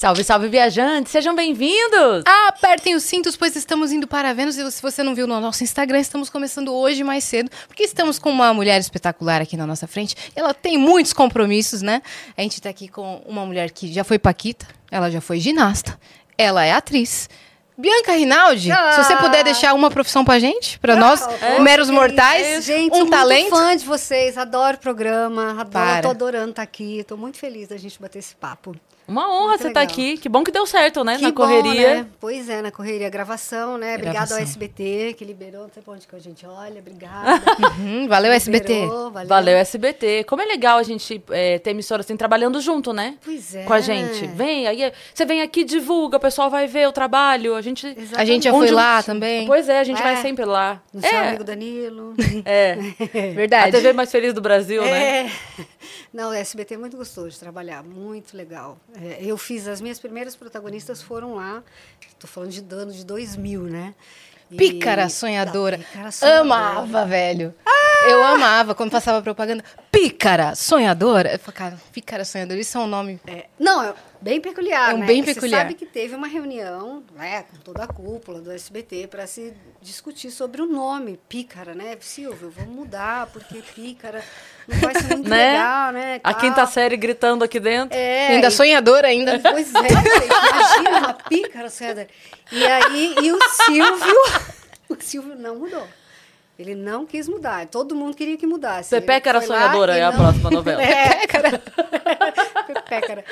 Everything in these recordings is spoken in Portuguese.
Salve, salve, viajantes! Sejam bem-vindos! Apertem os cintos, pois estamos indo para Vênus. E se você não viu no nosso Instagram, estamos começando hoje mais cedo, porque estamos com uma mulher espetacular aqui na nossa frente. Ela tem muitos compromissos, né? A gente tá aqui com uma mulher que já foi Paquita, ela já foi ginasta, ela é atriz. Bianca Rinaldi, Ah. se você puder deixar uma profissão pra gente, pra nós, meros mortais, Gente, um talento. muito fã de vocês, adoro o programa, adoro, Para. tô adorando estar aqui, tô muito feliz da gente bater esse papo. Uma honra Muito você estar legal. aqui. Que bom que deu certo, né? Que Na bom, correria. né? Pois é, na correria, gravação, né? Obrigada Gravação. ao SBT, que liberou, não sei pra onde que a gente olha, obrigada. Hum, valeu, SBT. Liberou, valeu. Valeu, SBT. Como é legal a gente é, ter emissora assim, trabalhando junto, né? Pois é. Com a gente. Vem, aí você vem aqui, divulga, o pessoal vai ver o trabalho. A gente. A gente já foi lá também. Pois é, a gente É. vai sempre lá. No seu É, amigo Danilo. é. A Verdade. TV mais feliz do Brasil, né? É. Não, o SBT é muito gostoso de trabalhar, muito legal. É, eu fiz, as minhas primeiras protagonistas foram lá, estou falando de ano de 2000, né? E- Pícara sonhadora. Pícara sonhadora. Amava, velho. Eu amava quando passava propaganda. Pícara sonhadora. Eu falava, cara, pícara sonhadora, isso é um nome. É, não, é bem peculiar, É um né? bem Você peculiar. sabe que teve uma reunião, né, com toda a cúpula do SBT para se discutir sobre o nome, Pícara, né? Silvio, vamos mudar, porque Pícara não vai ser muito Né? legal, né? A tal. quinta série gritando aqui dentro. É, ainda e- sonhadora ainda. Pois é, imagina uma pícara sonhadora. E aí, e o Silvio, o Silvio não mudou. Ele não quis mudar. Todo mundo queria que mudasse. Pepeca era sonhadora, é a não- próxima novela. É, cara. Pepécara.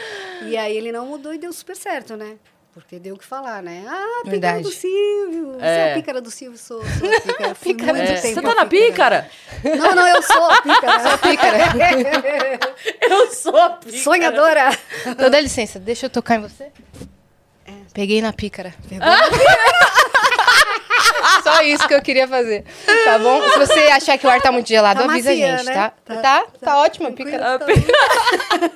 E aí ele não mudou e deu super certo, né? Porque deu o que falar, né? Ah, pícara Verdade. do Silvio. Você É. é a pícara do Silvio, sou, sou a pícara. Fui Pícara É, tempo Você a tá na pícara? Não, não, eu sou a pícara. Sou a Pícara. Eu sou a pícara. Sonhadora. Então dá licença, deixa eu tocar em você. Peguei na pícara. Só isso que eu queria fazer. Tá bom? Se você achar que o ar tá muito gelado, Tá avisa macia, a gente, né? tá? Tá- Tá, tá, tá ótima a tranquilo. pícara. A pícara.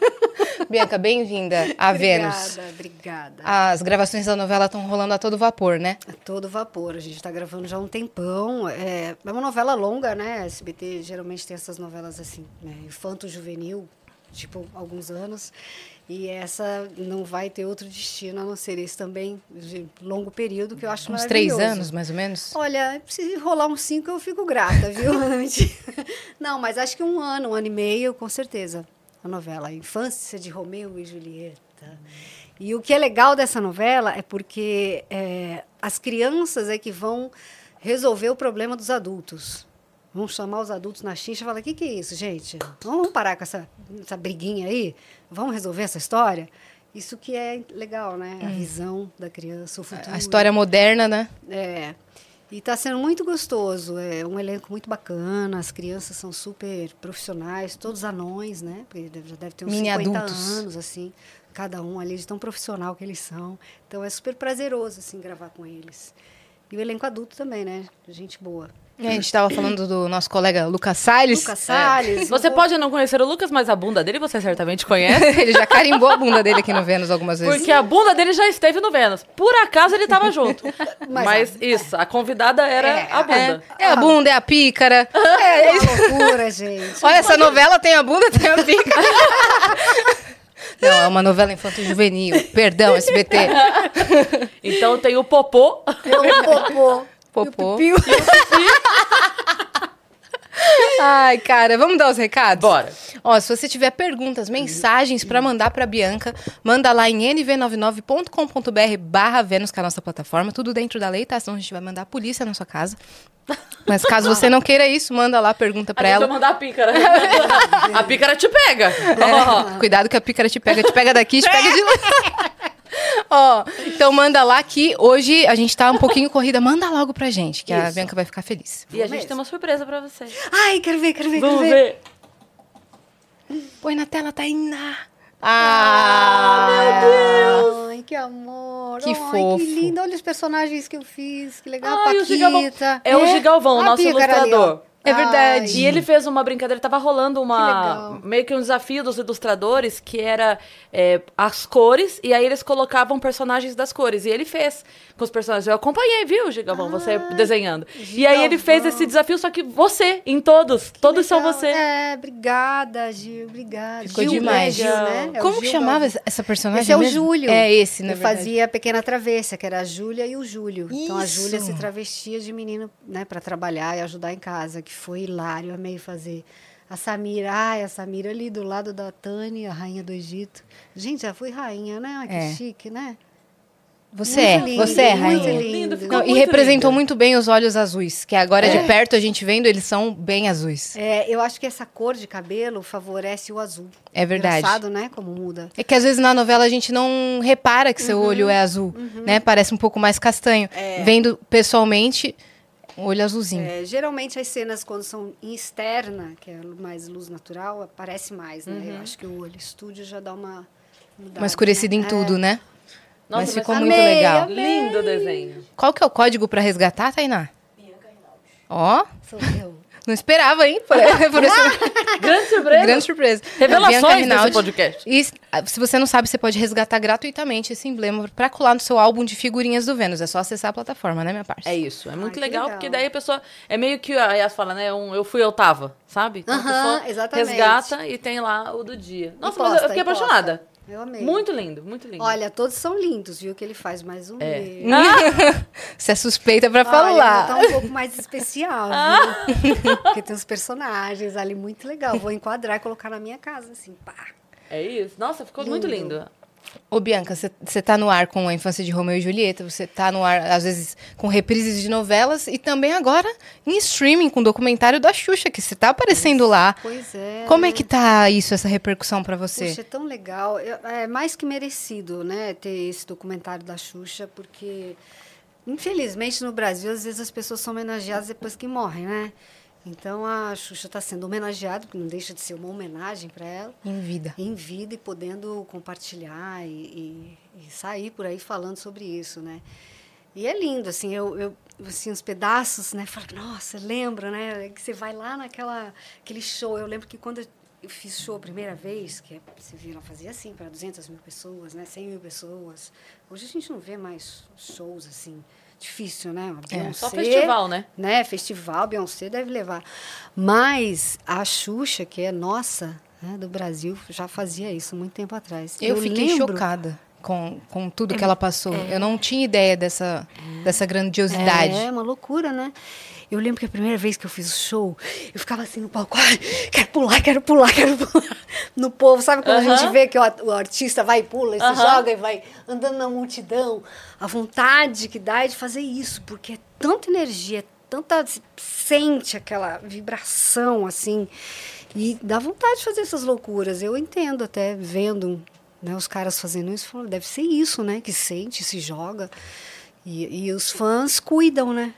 Bianca, bem-vinda a Vênus. Obrigada, obrigada. As gravações da novela estão rolando a todo vapor, né? A todo vapor. A gente está gravando já há um tempão. É, é uma novela longa, né? SBT geralmente tem essas novelas assim, né? Infanto-juvenil, tipo, alguns anos. E essa não vai ter outro destino a não ser esse também, de longo período, que eu acho Uns três maravilhoso. anos, mais ou menos. Olha, se rolar uns cinco, eu fico grata, viu? Não, mas acho que um ano, um ano e meio, com certeza. A novela A Infância de Romeu e Julieta. E o que é legal dessa novela é porque é, as crianças é que vão resolver o problema dos adultos. Vão chamar os adultos na xincha e falar: o que, que é isso, gente? Vamos parar com essa, essa briguinha aí? Vamos resolver essa história? Isso que é legal, né? A visão da criança, o futuro. A história moderna, né? É. E está sendo muito gostoso. É um elenco muito bacana. As crianças são super profissionais, todos anões, né? Porque já deve ter uns Mini 50 adultos. anos, assim, cada um ali, de tão profissional que eles são. Então é super prazeroso, assim, gravar com eles. E o elenco adulto também, né? Gente boa. E a gente tava falando do nosso colega Lucas Salles. Lucas Salles. Você o- pode não conhecer o Lucas, mas a bunda dele você certamente conhece. Ele já carimbou a bunda dele aqui no Vênus algumas vezes. Porque a bunda dele já esteve no Vênus. Por acaso ele tava junto. Mas Mas, a- isso, a convidada era É, a bunda. É a bunda, é a pícara. É, é uma loucura, gente. Olha, essa novela tem a bunda, tem a pícara. Não, é uma novela infanto-juvenil. Perdão, SBT. Então tem o Popô. É um popô. Popô. E o. Ai, cara, vamos dar os recados? Bora. Ó, se você tiver perguntas, mensagens pra mandar pra Bianca, manda lá em nv99.com.br barra Vênus, que é a nossa plataforma. Tudo dentro da lei, tá? Senão a gente vai mandar a polícia na sua casa. Mas caso você não queira isso, manda lá, pergunta pra a ela. mandar a pícara. a pícara te pega. É, cuidado que a pícara te pega, te pega daqui, te pega de lá. Ó, então manda lá que hoje a gente tá um pouquinho corrida. Manda logo pra gente, que a Isso. Bianca vai ficar feliz. E a gente tem uma surpresa pra você. Ai, quero ver, quero ver, quero Vamos ver. ver. Põe na tela, Tainá. Ah, meu Deus. Ai, que amor. Que Ai, fofo. que lindo. Olha os personagens que eu fiz. Que legal. Ai, o Paquita. Gigalvão. É o Gigalvão, A nosso pícara ali. É verdade. E ele fez uma brincadeira, tava rolando Que uma. legal. meio que um desafio dos ilustradores, que era é, as cores, e aí eles colocavam personagens das cores. E ele fez com os personagens. Eu acompanhei, viu, Gigavão, você desenhando. E aí ele fez esse desafio, só que você, em todos. todos são Legal. você. É, obrigada, Gil, obrigada. Ficou Gil, demais. né, Gil, né? É Como que Gil chamava Galvão. essa personagem Esse é o mesmo? Júlio. É esse, Eu verdade. fazia a Pequena Travessa, que era a Júlia e o Júlio. Então a Isso. Júlia se travestia de menino, né, para trabalhar e ajudar em casa, que foi hilário, amei fazer. A Samira, ai, a Samira ali do lado da Tânia, a rainha do Egito. Gente, já fui rainha, né? Ai, que É. chique, né? Você Muito é, lindo, você é muito rainha. lindo. ficou Não, e muito representou lindo. muito bem os olhos azuis, que agora de perto a gente vendo, eles são bem azuis. É, eu acho que essa cor de cabelo favorece o azul. É verdade. Engraçado, né? Como muda. É que às vezes na novela a gente não repara que seu Uhum. olho é azul, né? Parece um pouco mais castanho. Vendo pessoalmente, olho azulzinho. É, geralmente as cenas quando são em externa, que é mais luz natural, aparece mais, né? Eu acho que o olho estúdio já dá uma mudada, Uma escurecida né? em tudo, né? Nossa, mas mas ficou amei, muito legal. amei. Lindo o desenho. Qual que é o código pra resgatar, Tainá? Ó, É, sou eu. Não esperava, hein? Por, por esse- Grande surpresa. grande surpresa. Revelações desse podcast. E ah, se você não sabe, você pode resgatar gratuitamente esse emblema pra colar no seu álbum de figurinhas do Vênus. É só acessar a plataforma, né, minha parça? É isso, é muito que legal, legal. porque daí a pessoa. É meio que a Yas fala, né? Um, eu fui, eu tava, sabe? Então a Aham, pessoa exatamente. resgata e tem lá o do dia. Nossa, mas eu- posta, eu fiquei posta. Eu amei. Muito lindo, muito lindo. Olha, todos são lindos, viu? Que ele faz mais um. É. beijo. Você é suspeita pra Olha, falar. tá um pouco mais especial, viu? Porque tem uns personagens ali muito legal. Vou enquadrar e colocar na minha casa, assim, pá. É isso. Nossa, ficou muito Lindo. Ô, Bianca, você tá no ar com a infância de Romeu e Julieta, você tá no ar, às vezes, com reprises de novelas e também agora em streaming, com o documentário da Xuxa, que você tá aparecendo lá. Pois é. Como é que tá isso, essa repercussão pra você? Puxa, é tão legal. É mais que merecido, né, ter esse documentário da Xuxa, porque, infelizmente, no Brasil, às vezes as pessoas são homenageadas depois que morrem, né? Então, a Xuxa está sendo homenageada, porque não deixa de ser uma homenagem para ela, Em vida. em vida e podendo compartilhar e, e- e sair por aí falando sobre isso, né? E é lindo, assim, eu, eu assim, os pedaços, né? Falo, nossa, lembra, né? Que você vai lá naquela aquele show. Eu lembro que quando eu fiz show a primeira vez, que é, você viu, ela fazia assim para 200 mil pessoas, né? 100 mil pessoas. Hoje a gente não vê mais shows assim. Difícil, né? Uma É, Só Beyoncé, festival, né? né? Festival, Beyoncé deve levar. Mas a Xuxa, que é nossa, né, do Brasil, já fazia isso muito tempo atrás. Eu, fiquei lembro- chocada com, com tudo que ela passou. Eu não tinha ideia dessa, dessa grandiosidade. É, uma loucura, né? Eu lembro que a primeira vez que eu fiz o show, eu ficava assim no palco, ai, quero pular, quero pular, quero pular. No povo, sabe quando a Aham. gente vê que o, artista vai e pula, e se Aham. joga e vai andando na multidão? A vontade que dá é de fazer isso, porque é tanta energia, é tanta. se sente aquela vibração assim. E dá vontade de fazer essas loucuras. Eu entendo até vendo né, os caras fazendo isso, deve ser isso, né? Que sente, se joga. E, e os fãs cuidam, né?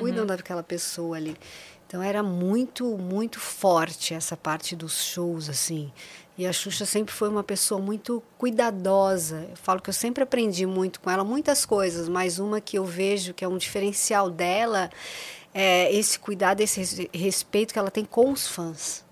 Cuidam daquela pessoa ali. Então era muito, muito forte essa parte dos shows, assim. E a Xuxa sempre foi uma pessoa muito cuidadosa. Eu falo que eu sempre aprendi muito com ela, muitas coisas, mas uma que eu vejo que é um diferencial dela é esse cuidado, esse res- respeito que ela tem com os fãs.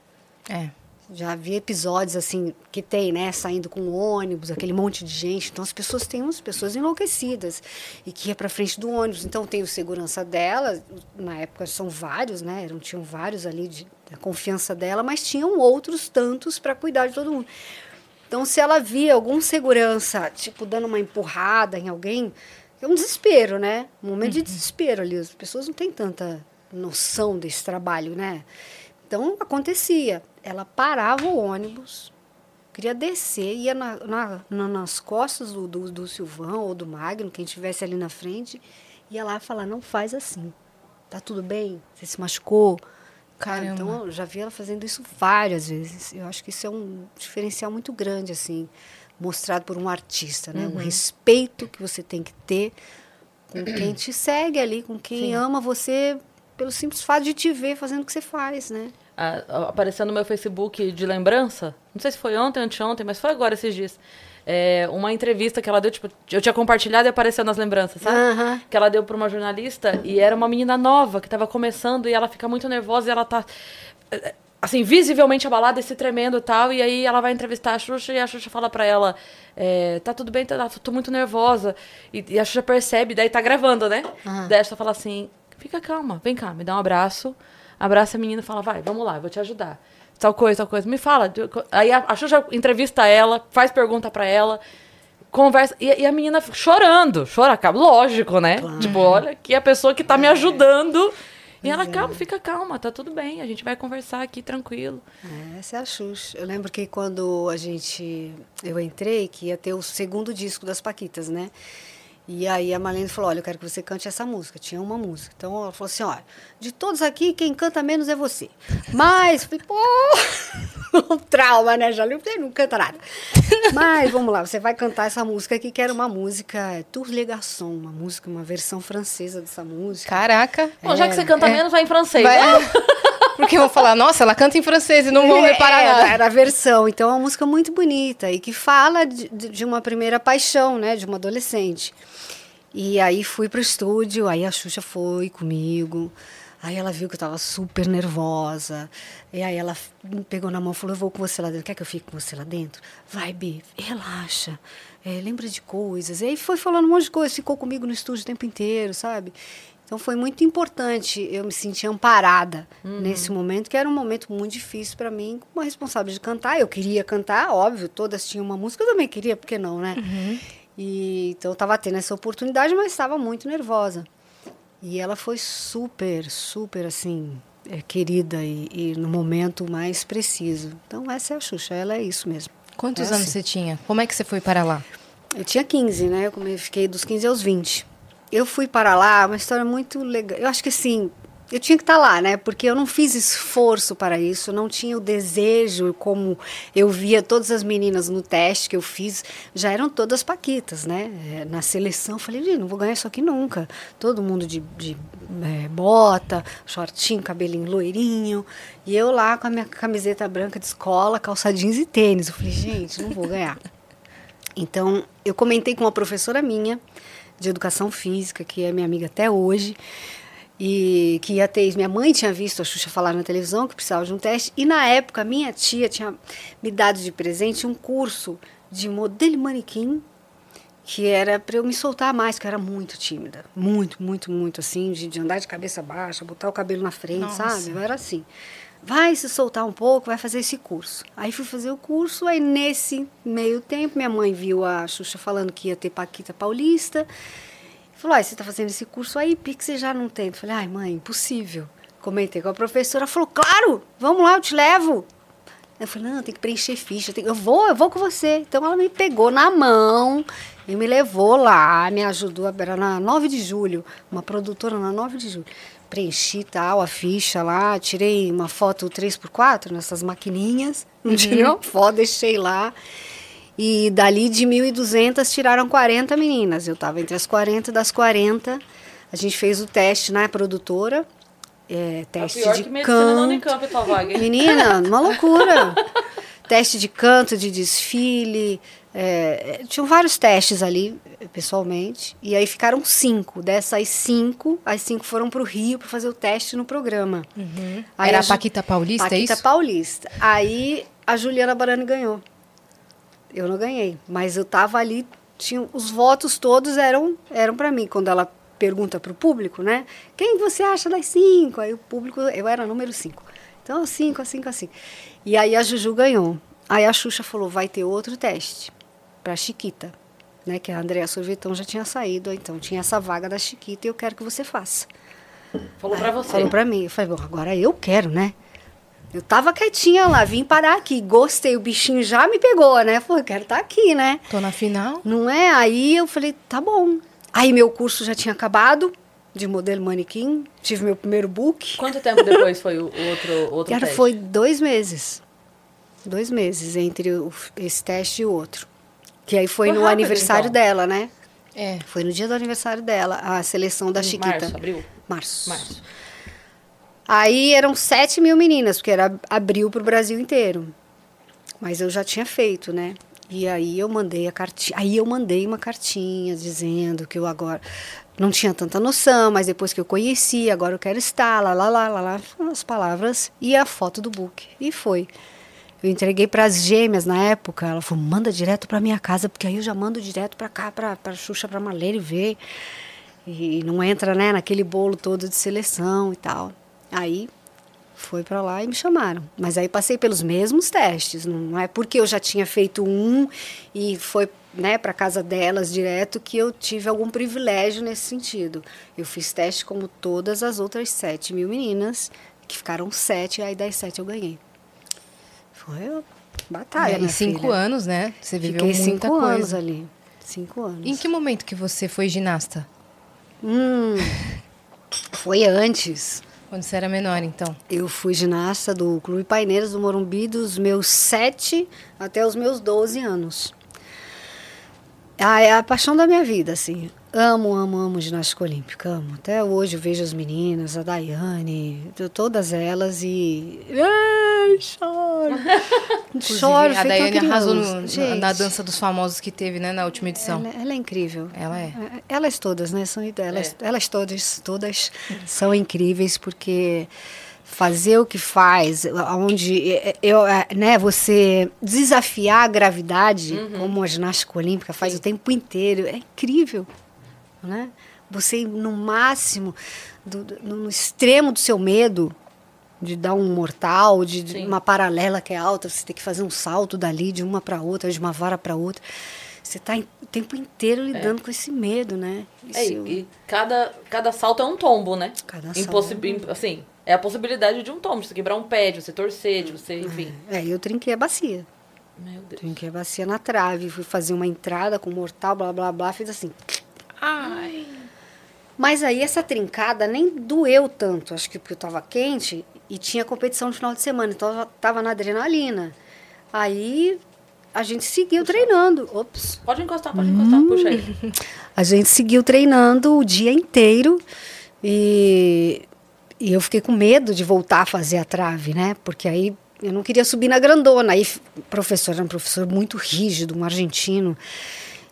É. Já vi episódios assim que tem, né, saindo com ônibus, aquele monte de gente. Então as pessoas têm umas pessoas enlouquecidas e que ia para frente do ônibus. Então tem o segurança dela, na época são vários, né? Eram tinham vários ali de, da confiança dela, mas tinham outros tantos para cuidar de todo mundo. Então se ela via algum segurança, tipo dando uma empurrada em alguém, é um desespero, né? Um momento de desespero ali. As pessoas não têm tanta noção desse trabalho, né? Então acontecia. Ela parava o ônibus, queria descer, ia na, na- na- nas costas do, do, do Silvão ou do Magno, quem estivesse ali na frente, ia lá falar: não faz assim. Tá tudo bem? Você se machucou? Cara, Caramba. então eu já vi ela fazendo isso várias vezes. Eu acho que isso é um diferencial muito grande, assim, mostrado por um artista, né? O respeito que você tem que ter com quem te segue ali, com quem ama você pelo simples fato de te ver fazendo o que você faz, né? Ah, apareceu no meu Facebook de lembrança, não sei se foi ontem, anteontem, mas foi agora esses dias. é, uma entrevista que ela deu, tipo, eu tinha compartilhado e apareceu nas lembranças, sabe? Aham. Que ela deu pra uma jornalista e era uma menina nova que tava começando e ela fica muito nervosa e ela tá. Assim, visivelmente abalada e se tremendo e tal. E aí ela vai entrevistar a Xuxa e a Xuxa fala pra ela: é, Tá tudo bem, tá, tô muito nervosa. E, e a Xuxa percebe, daí tá gravando, né? Daí a Xuxa fala assim: Fica calma, vem cá, me dá um abraço. Abraça a menina e fala: Vai, vamos lá, eu vou te ajudar. Tal coisa, tal coisa. Me fala. Aí a, a Xuxa entrevista ela, faz pergunta pra ela conversa. E, e a menina chorando, chora, cara, lógico, né? Tipo, olha aqui a pessoa que tá me ajudando. E ela, calma, fica calma, tá tudo bem, a gente vai conversar aqui tranquilo. É, essa é a Xuxa. Eu lembro que quando a gente. Eu entrei, que ia ter o segundo disco das Paquitas, né? E aí a Marlene falou: Olha, eu quero que você cante essa música. Tinha uma música. Então ela falou assim: Olha, de todos aqui, quem canta menos é você. Mas, falei, pô, um trauma, né, Jali? Eu não canta nada. Mas vamos lá, você vai cantar essa música aqui, que era uma música é, Tour Le Garçon, uma música, uma versão francesa dessa música. Caraca. Bom, já que você canta menos, vai em francês. Vai- né? Porque vão falar, nossa, ela canta em francês e não vão reparar Era- nada. Era a versão. Então é uma música muito bonita e que fala de, de- de uma primeira paixão, né? De uma adolescente. E aí fui pro estúdio, aí a Xuxa foi comigo. Aí ela viu que eu tava super nervosa. E aí ela me pegou na mão e falou: Eu vou com você lá dentro. Quer que eu fique com você lá dentro? Vai, Bi, relaxa. É, lembra de coisas. E aí foi falando um monte de coisa. Ficou comigo no estúdio o tempo inteiro, sabe? Então foi muito importante eu me sentir amparada nesse momento, que era um momento muito difícil para mim, com uma responsabilidade de cantar. Eu queria cantar, óbvio, todas tinham uma música, eu também queria, por que não, né? E, então eu estava tendo essa oportunidade, mas estava muito nervosa. E ela foi super, super assim, é, querida e, e no momento mais preciso. Então essa é a Xuxa, ela é isso mesmo. Quantos É anos assim. você tinha? Como é que você foi para lá? Eu tinha 15, né? Eu fiquei dos 15 aos 20. Eu fui para lá, uma história muito legal. Eu acho que assim, eu tinha que estar lá, né? Porque eu não fiz esforço para isso, não tinha o desejo, como eu via todas as meninas no teste que eu fiz, já eram todas paquitas, né? É, Na seleção, eu falei, "Ih, não vou ganhar isso aqui nunca. Todo mundo de, de é, bota, shortinho, cabelinho loirinho. E eu lá com a minha camiseta branca de escola, calça jeans e tênis. Eu falei, gente, não vou ganhar. Então, eu comentei com uma professora minha de educação física, que é minha amiga até hoje, e que ia ter. Minha mãe tinha visto a Xuxa falar na televisão que precisava de um teste, e na época minha tia tinha me dado de presente um curso de modelo manequim que era para eu me soltar mais, que eu era muito tímida. Muito, muito, muito assim, de, de andar de cabeça baixa, botar o cabelo na frente, Nossa. sabe? Eu era assim. Vai se soltar um pouco, vai fazer esse curso. Aí fui fazer o curso, aí nesse meio tempo, minha mãe viu a Xuxa falando que ia ter Paquita Paulista. Falou, ah, você está fazendo esse curso aí, Pix você já não tem. Eu falei, ai mãe, impossível. Comentei com a professora, falou, claro, vamos lá, eu te levo. Eu falei, não, tem que preencher ficha, eu vou, eu vou com você. Então ela me pegou na mão e me levou lá, me ajudou, era na 9 de julho, uma produtora na 9 de julho. Preenchi tal, a ficha lá, tirei uma foto 3x4 nessas maquininhas, não tirei uma foto, deixei lá. E dali de 1.200 tiraram 40 meninas. Eu estava entre as 40 das 40. A gente fez o teste na produtora. É, teste pior de que medicina no canto. Menina, uma loucura. Teste de canto, de desfile. é, tinham vários testes ali, pessoalmente. E aí ficaram cinco. Dessas cinco, as cinco foram para o Rio para fazer o teste no programa. Aí Era a Paquita Paulista, é Paquita isso? Paulista. Aí a Juliana Barani ganhou. Eu não ganhei, mas eu tava ali, tinha, os votos todos eram eram para mim. Quando ela pergunta para o público, né? Quem você acha das cinco? Aí o público, eu era número cinco. Então, cinco, cinco, cinco. E aí a Juju ganhou. Aí a Xuxa falou, vai ter outro teste para Chiquita, né? Que a Andrea Sorvetão já tinha saído, então tinha essa vaga da Chiquita e eu quero que você faça. Falou pra você. Falou pra mim. Eu falei, bom, agora eu quero, né? Eu tava quietinha lá, vim parar aqui, gostei, o bichinho já me pegou, né? Falei, quero estar aqui, né? Tô na final. Não é? Aí eu falei, tá bom. Aí meu curso já tinha acabado de modelo manequim, tive meu primeiro book. Quanto tempo depois foi o o outro, outro Cara, teste? foi dois meses. Dois meses entre o- esse teste e o outro. Que aí foi, Foi no rápido, aniversário então. dela, né? É. Foi no dia do aniversário dela, a seleção da Em Chiquita. Março, abril? Março. Março. Aí eram 7 mil meninas, porque era abril para o Brasil inteiro. Mas eu já tinha feito, né? E aí eu mandei a cartinha, aí eu mandei uma cartinha dizendo que eu agora não tinha tanta noção, mas depois que eu conheci, agora eu quero estar, lá, lá, lá, lá, lá, as palavras e a foto do book. E foi. Eu entreguei para as gêmeas na época. Ela falou: manda direto para minha casa, porque aí eu já mando direto para cá, para Xuxa, para Malene ver. E não entra né, naquele bolo todo de seleção e tal. Aí foi para lá e me chamaram. Mas aí passei pelos mesmos testes. Não é porque eu já tinha feito um e foi né, para casa delas direto que eu tive algum privilégio nesse sentido. Eu fiz teste como todas as outras sete mil meninas, que ficaram sete, aí das sete eu ganhei. Foi batalha, é, Em cinco filha. anos, né? Você viveu Fiquei muita cinco coisa. anos ali. Cinco anos. Em que momento que você foi ginasta? Hum, foi antes. Quando você era menor, então. Eu fui ginasta do Clube Paineiras do Morumbi dos meus sete até os meus 12 anos. Ah, é a paixão da minha vida, assim. Amo, amo, amo ginástica olímpica, amo. Até hoje eu vejo as meninas, a Daiane, todas elas e. Ai, choro. Choro, a Daiane arrasou no- na, Gente, na dança dos famosos que teve, né, na última edição. Ela, ela é incrível. Ela é. Elas todas, né? São elas, elas todas, todas são incríveis porque fazer o que faz, onde eu, né, você desafiar a gravidade, como a ginástica olímpica faz o tempo inteiro, é incrível, né? Você ir no máximo, do, do- no extremo do seu medo de dar um mortal, de, de uma paralela que é alta, você tem que fazer um salto dali de uma para outra, de uma vara para outra. Você está o tempo inteiro lidando com esse medo, né? É, e cada, cada salto é um tombo, né? Cada salto Impossi- é um im- Assim, é a possibilidade de um tombo, de você quebrar um pé, de você torcer, de você, enfim. É, eu trinquei a bacia. Meu Deus. Trinquei a bacia na trave, fui fazer uma entrada com mortal, blá blá blá, fiz assim. Ai. Mas aí essa trincada nem doeu tanto, acho que porque eu tava quente e tinha competição no final de semana, então eu já tava na adrenalina. Aí a gente seguiu treinando. Ops. Pode encostar, pode encostar, puxa aí. A gente seguiu treinando o dia inteiro e, e eu fiquei com medo de voltar a fazer a trave, né? Porque aí eu não queria subir na grandona. Aí o professor era um professor muito rígido, um argentino.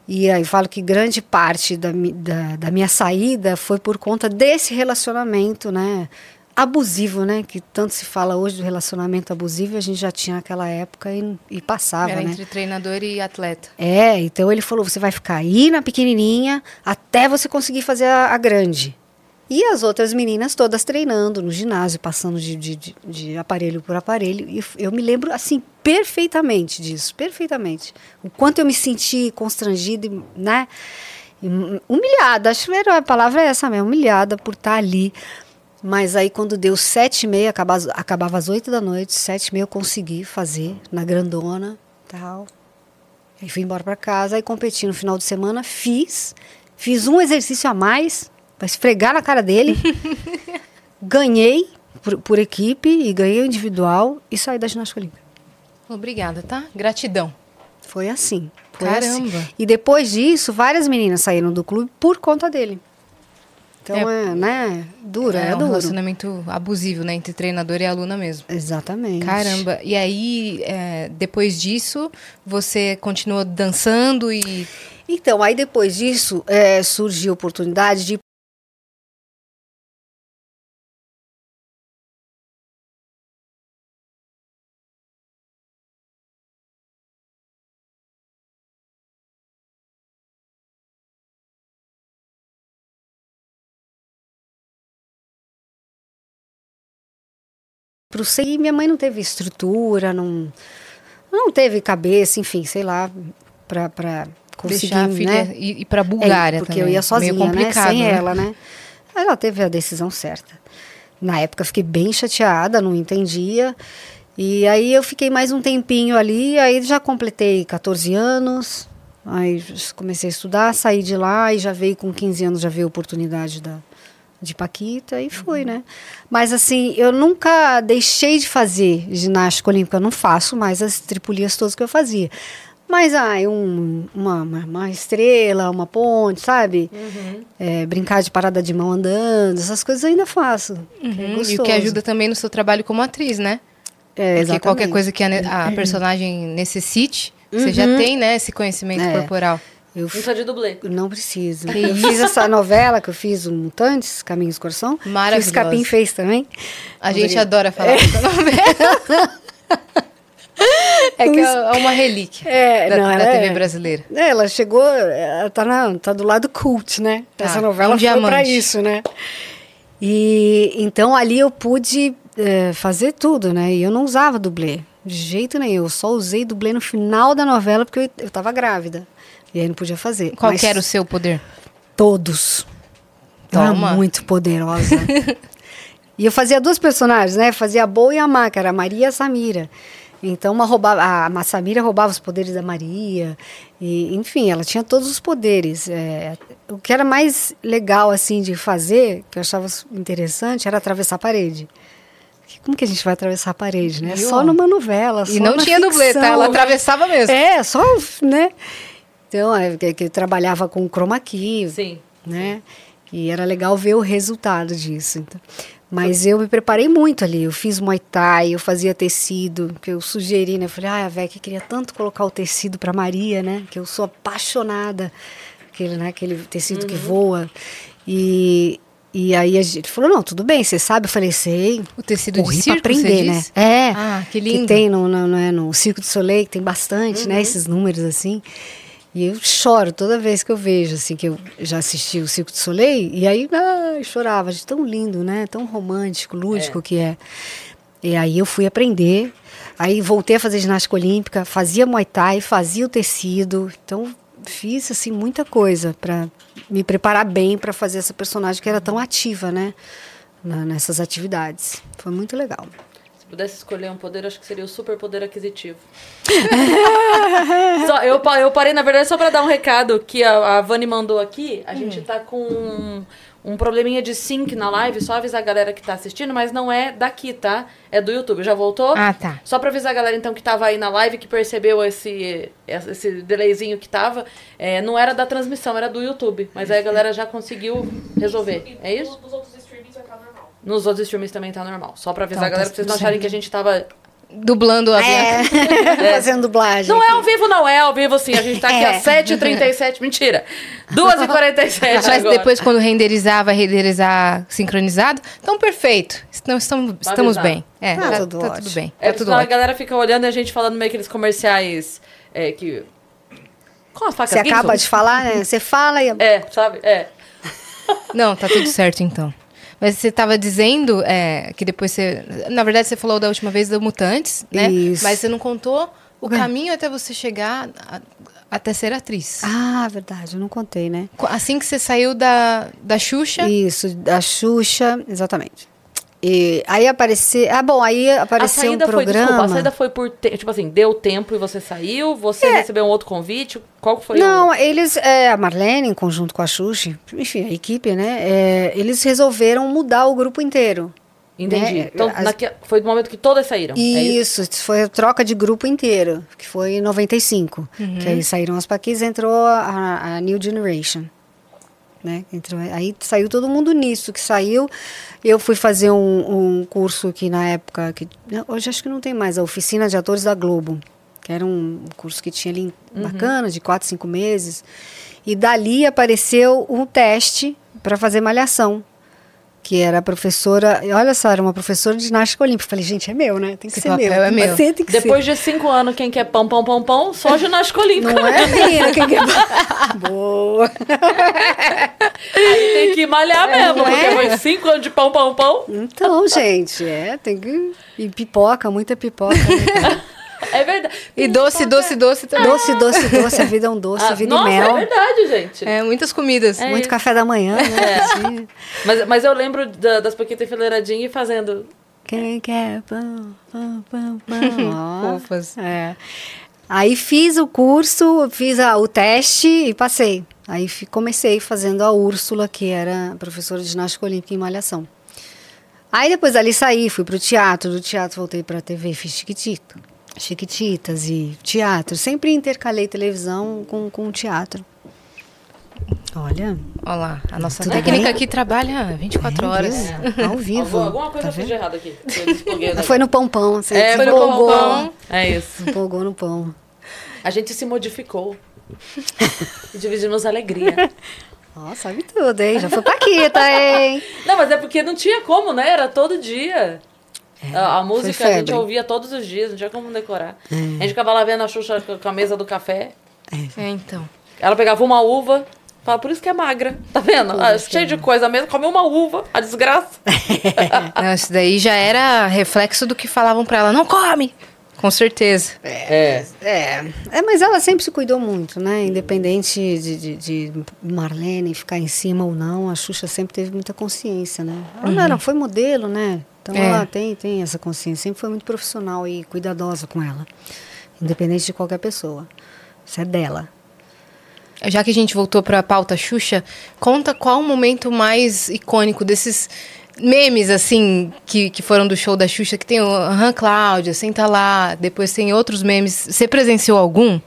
E aí eu falo que grande parte da, da, da minha saída foi por conta desse relacionamento, né? Abusivo, né? Que tanto se fala hoje do relacionamento abusivo, e a gente já tinha naquela época e, e passava, Era né? entre treinador e atleta. É, então ele falou: você vai ficar aí na pequenininha até você conseguir fazer a, a grande. E as outras meninas todas treinando no ginásio, passando de, de, de- aparelho por aparelho. E eu me lembro, assim, perfeitamente disso, perfeitamente. O quanto eu me senti constrangida, né? Humilhada, acho que a palavra é essa mesmo, humilhada por estar ali. Mas aí quando deu sete e meia, acabava, acabava às oito da noite, sete e meia eu consegui fazer na grandona tal. Aí fui embora para casa, aí competi no final de semana, fiz, fiz um exercício a mais para esfregar na cara dele. ganhei por, por equipe e ganhei o individual e saí da ginástica olímpica. Obrigada, tá? Gratidão. Foi assim. Foi Caramba. assim. E depois disso, várias meninas saíram do clube por conta dele. Então é, né? Dura, é, é um duro. relacionamento abusivo, né? Entre treinador e aluna mesmo. Exatamente. Caramba. E aí, é, depois disso, você continuou dançando e. Então, aí depois disso, é, surgiu a oportunidade de pro ser. E minha mãe não teve estrutura, não, não teve cabeça, enfim, sei lá, pra conseguir, deixar a filha né? ir, ir pra Bulgária É, porque também. eu ia sozinha, Meio complicado, né? Sem né? ela, né? Ela teve a decisão certa. Na época fiquei bem chateada, não entendia. E aí eu fiquei mais um tempinho ali, aí já completei 14 anos, aí comecei a estudar, saí de lá e já veio com 15 anos, já veio a oportunidade da, de Paquita e foi, né? Mas assim, eu nunca deixei de fazer ginástica olímpica, eu não faço mais as tripulias todas que eu fazia. Mas, ai, um, uma, uma, estrela, uma ponte, sabe? É, brincar de parada de mão andando, essas coisas eu ainda faço. É Uhum, E o que ajuda também no seu trabalho como atriz, né? É, Porque qualquer exatamente. coisa que a, a personagem necessite, Você já tem, né, esse conhecimento É. corporal. Eu é de dublê. Não preciso. Eu fiz essa novela que eu fiz, o Mutantes, Caminhos Coração. Que o. Scapim fez também. A gente adora falar dessa novela. É que é uma relíquia É, da, não, da TV é- brasileira. É, ela chegou, ela tá, na, tá do lado cult, né? Tá, Essa novela um foi pra diamante. isso, né? E então ali eu pude é, fazer tudo, né? E eu não usava dublê, de jeito nenhum. Eu só usei dublê no final da novela porque eu, eu tava grávida. E aí não podia fazer. Qual Mas era o seu poder? Todos. Eu era Toma. muito poderosa. e eu fazia duas personagens, né? Fazia a Boa e a Má, que era a Maria e a Samira. Então, uma roubava, a, Samira roubava os poderes da Maria. E, enfim, ela tinha todos os poderes. É, o que era mais legal, assim, de fazer, que eu achava interessante, era atravessar a parede. Como que a gente vai atravessar a parede, né? Viu? Só numa novela, E não tinha dublê, tá? ficção. Ela atravessava mesmo. É, só, né? Então, é, que, que trabalhava com chroma key, Sim. né? E era legal ver o resultado disso. então. Mas eu me preparei muito ali. Eu fiz Muay Thai, eu fazia tecido, que eu sugeri, né? Eu falei, ah, a Vec queria tanto colocar o tecido para Maria, né? Que eu sou apaixonada. Aquele, né? Aquele tecido que voa. E, e aí a gente falou, não, tudo bem, você sabe? Eu falei, sei. O tecido Corri de circo, pra aprender, você né? diz? É. Ah, que lindo. Que tem no, no, no, é, no Circo de Soleil, que tem bastante, né? Esses números assim. E eu choro toda vez que eu vejo, assim, que eu já assisti o Circo de Soleil, e aí ai, chorava, de tão lindo, né? Tão romântico, lúdico que é. E aí eu fui aprender, aí voltei a fazer ginástica olímpica, fazia Muay Thai, fazia o tecido, então fiz, assim, muita coisa para me preparar bem para fazer essa personagem que era tão ativa, né? na- nessas atividades. Foi muito legal. Se pudesse escolher um poder, acho que seria o superpoder aquisitivo. só, eu, eu parei, na verdade, só pra dar um recado que a, a Vani mandou aqui. A gente tá com um, um probleminha de sync na live, só avisar a galera que tá assistindo, mas não é daqui, tá? É do YouTube. Já voltou? Ah, tá. Só pra avisar a galera, então, que tava aí na live, que percebeu esse, esse delayzinho que tava. É, não era da transmissão, era do YouTube. Mas aí a galera já conseguiu resolver. É isso? Outros streamings vai estar normal. Nos outros streams também tá normal. Só pra avisar Então, a galera, tá pra vocês não acharem que a gente tava Dublando a Bianca. Fazendo dublagem. Não é aqui. ao vivo, não. É ao vivo, sim. A gente tá aqui É. às 7h37. Mentira. 2h47 Mas agora. depois, quando renderizar, vai renderizar sincronizado. Então, perfeito. Então, estamos, estamos avisar. bem. É, Tá tá, tudo tá tudo bem. É, tá tudo a galera fica olhando e a gente falando meio aqueles comerciais é, que... Com as facas Você acaba de falar, né? Você fala e. É, sabe? É. Não, tá tudo certo, então. Mas você estava dizendo é, que depois você... Na verdade, você falou da última vez do Mutantes, né? Isso. Mas você não contou o caminho até você chegar a- até ser atriz. Ah, verdade, eu não contei, né? Assim que você saiu da, da Xuxa... Isso, da Xuxa, exatamente. E aí apareceu. Ah, bom, aí apareceu um saída foi, programa. desculpa, a saída foi por... te- Tipo assim, deu tempo e você saiu? Você recebeu um outro convite? Qual foi É. Não, o... eles, é, a Marlene, em conjunto com a Xuxa, enfim, a equipe, né? é, eles resolveram mudar o grupo inteiro. Entendi. né? Então, As- naque- foi do momento que todas saíram. é isso? Isso, foi a troca de grupo inteiro, que foi em 95. Que aí saíram as Paquis, entrou a, a New Generation. Né? Entrou, aí saiu todo mundo nisso, que saiu. Eu fui fazer um, um curso que na época, que hoje acho que não tem mais, a Oficina de Atores da Globo, que era um curso que tinha ali bacana, de quatro, cinco meses. E dali apareceu um teste para fazer malhação que era a professora, olha só, era uma professora de ginástica olímpica. Falei, gente, é meu, né? Tem que Esse ser meu. é meu. Tem que Depois de cinco anos, quem quer pão, pão, pão, pão, só ginástica ser. olímpica. Não é, menina? Quem quer... Boa. Malhar mesmo, Não porque é? foi cinco anos de pão, pão, pão. Então, gente, é, tem que... E pipoca, muita pipoca. né? É verdade. E doce, doce, doce também. doce, doce, doce, a vida é um doce, Ah, a vida nossa, e mel. é verdade, gente. É, muitas comidas. É Muito isso. café da manhã, né? Assim, Mas, mas eu lembro da- das Paquita enfileiradinhas e fazendo. Quem quer pão, pão, pão, pão. Fofas. É. Aí fiz o curso, fiz a- o teste e passei. Aí comecei fazendo a Úrsula, que era professora de ginástica olímpica em malhação. Aí depois dali saí, fui pro teatro, do teatro voltei pra TV, fiz Chiquitito, Chiquititas e teatro. Sempre intercalei televisão com, com teatro. Olha, Olha lá, a nossa Tudo técnica bem? aqui trabalha 24 é, horas. viu? ao vivo. Alguma, alguma coisa tá eu fiz de errado aqui. Foi no pão pão, você É, foi no pão, pão. É isso. Empolgou no pão. A gente se modificou. e dividimos alegria. Ó, sabe tudo, hein? Já foi Paquita, hein? Não, mas é porque não tinha como, né? Era todo dia. a, a música a gente ouvia todos os dias, não tinha como decorar. A gente ficava lá vendo a Xuxa com- a mesa do café. É, então. Ela pegava uma uva. Fala, por isso que é magra. Tá vendo? Ah, cheio de coisa mesmo. Comeu uma uva. A desgraça. Não, isso daí já era reflexo do que falavam pra ela. Não come! Com certeza. É. É, é, mas ela sempre se cuidou muito, né? Independente de, de, de Marlene ficar em cima ou não, a Xuxa sempre teve muita consciência, né? Ela não era, foi modelo, né? Então Uhum. É. ela tem, tem essa consciência, sempre foi muito profissional e cuidadosa com ela. Independente de qualquer pessoa. Isso é dela. Já que a gente voltou pra pauta Xuxa, conta qual o momento mais icônico desses memes, assim, que, que foram do show da Xuxa, que tem o Aham, Cláudia, senta lá, depois tem outros memes. Você presenciou algum?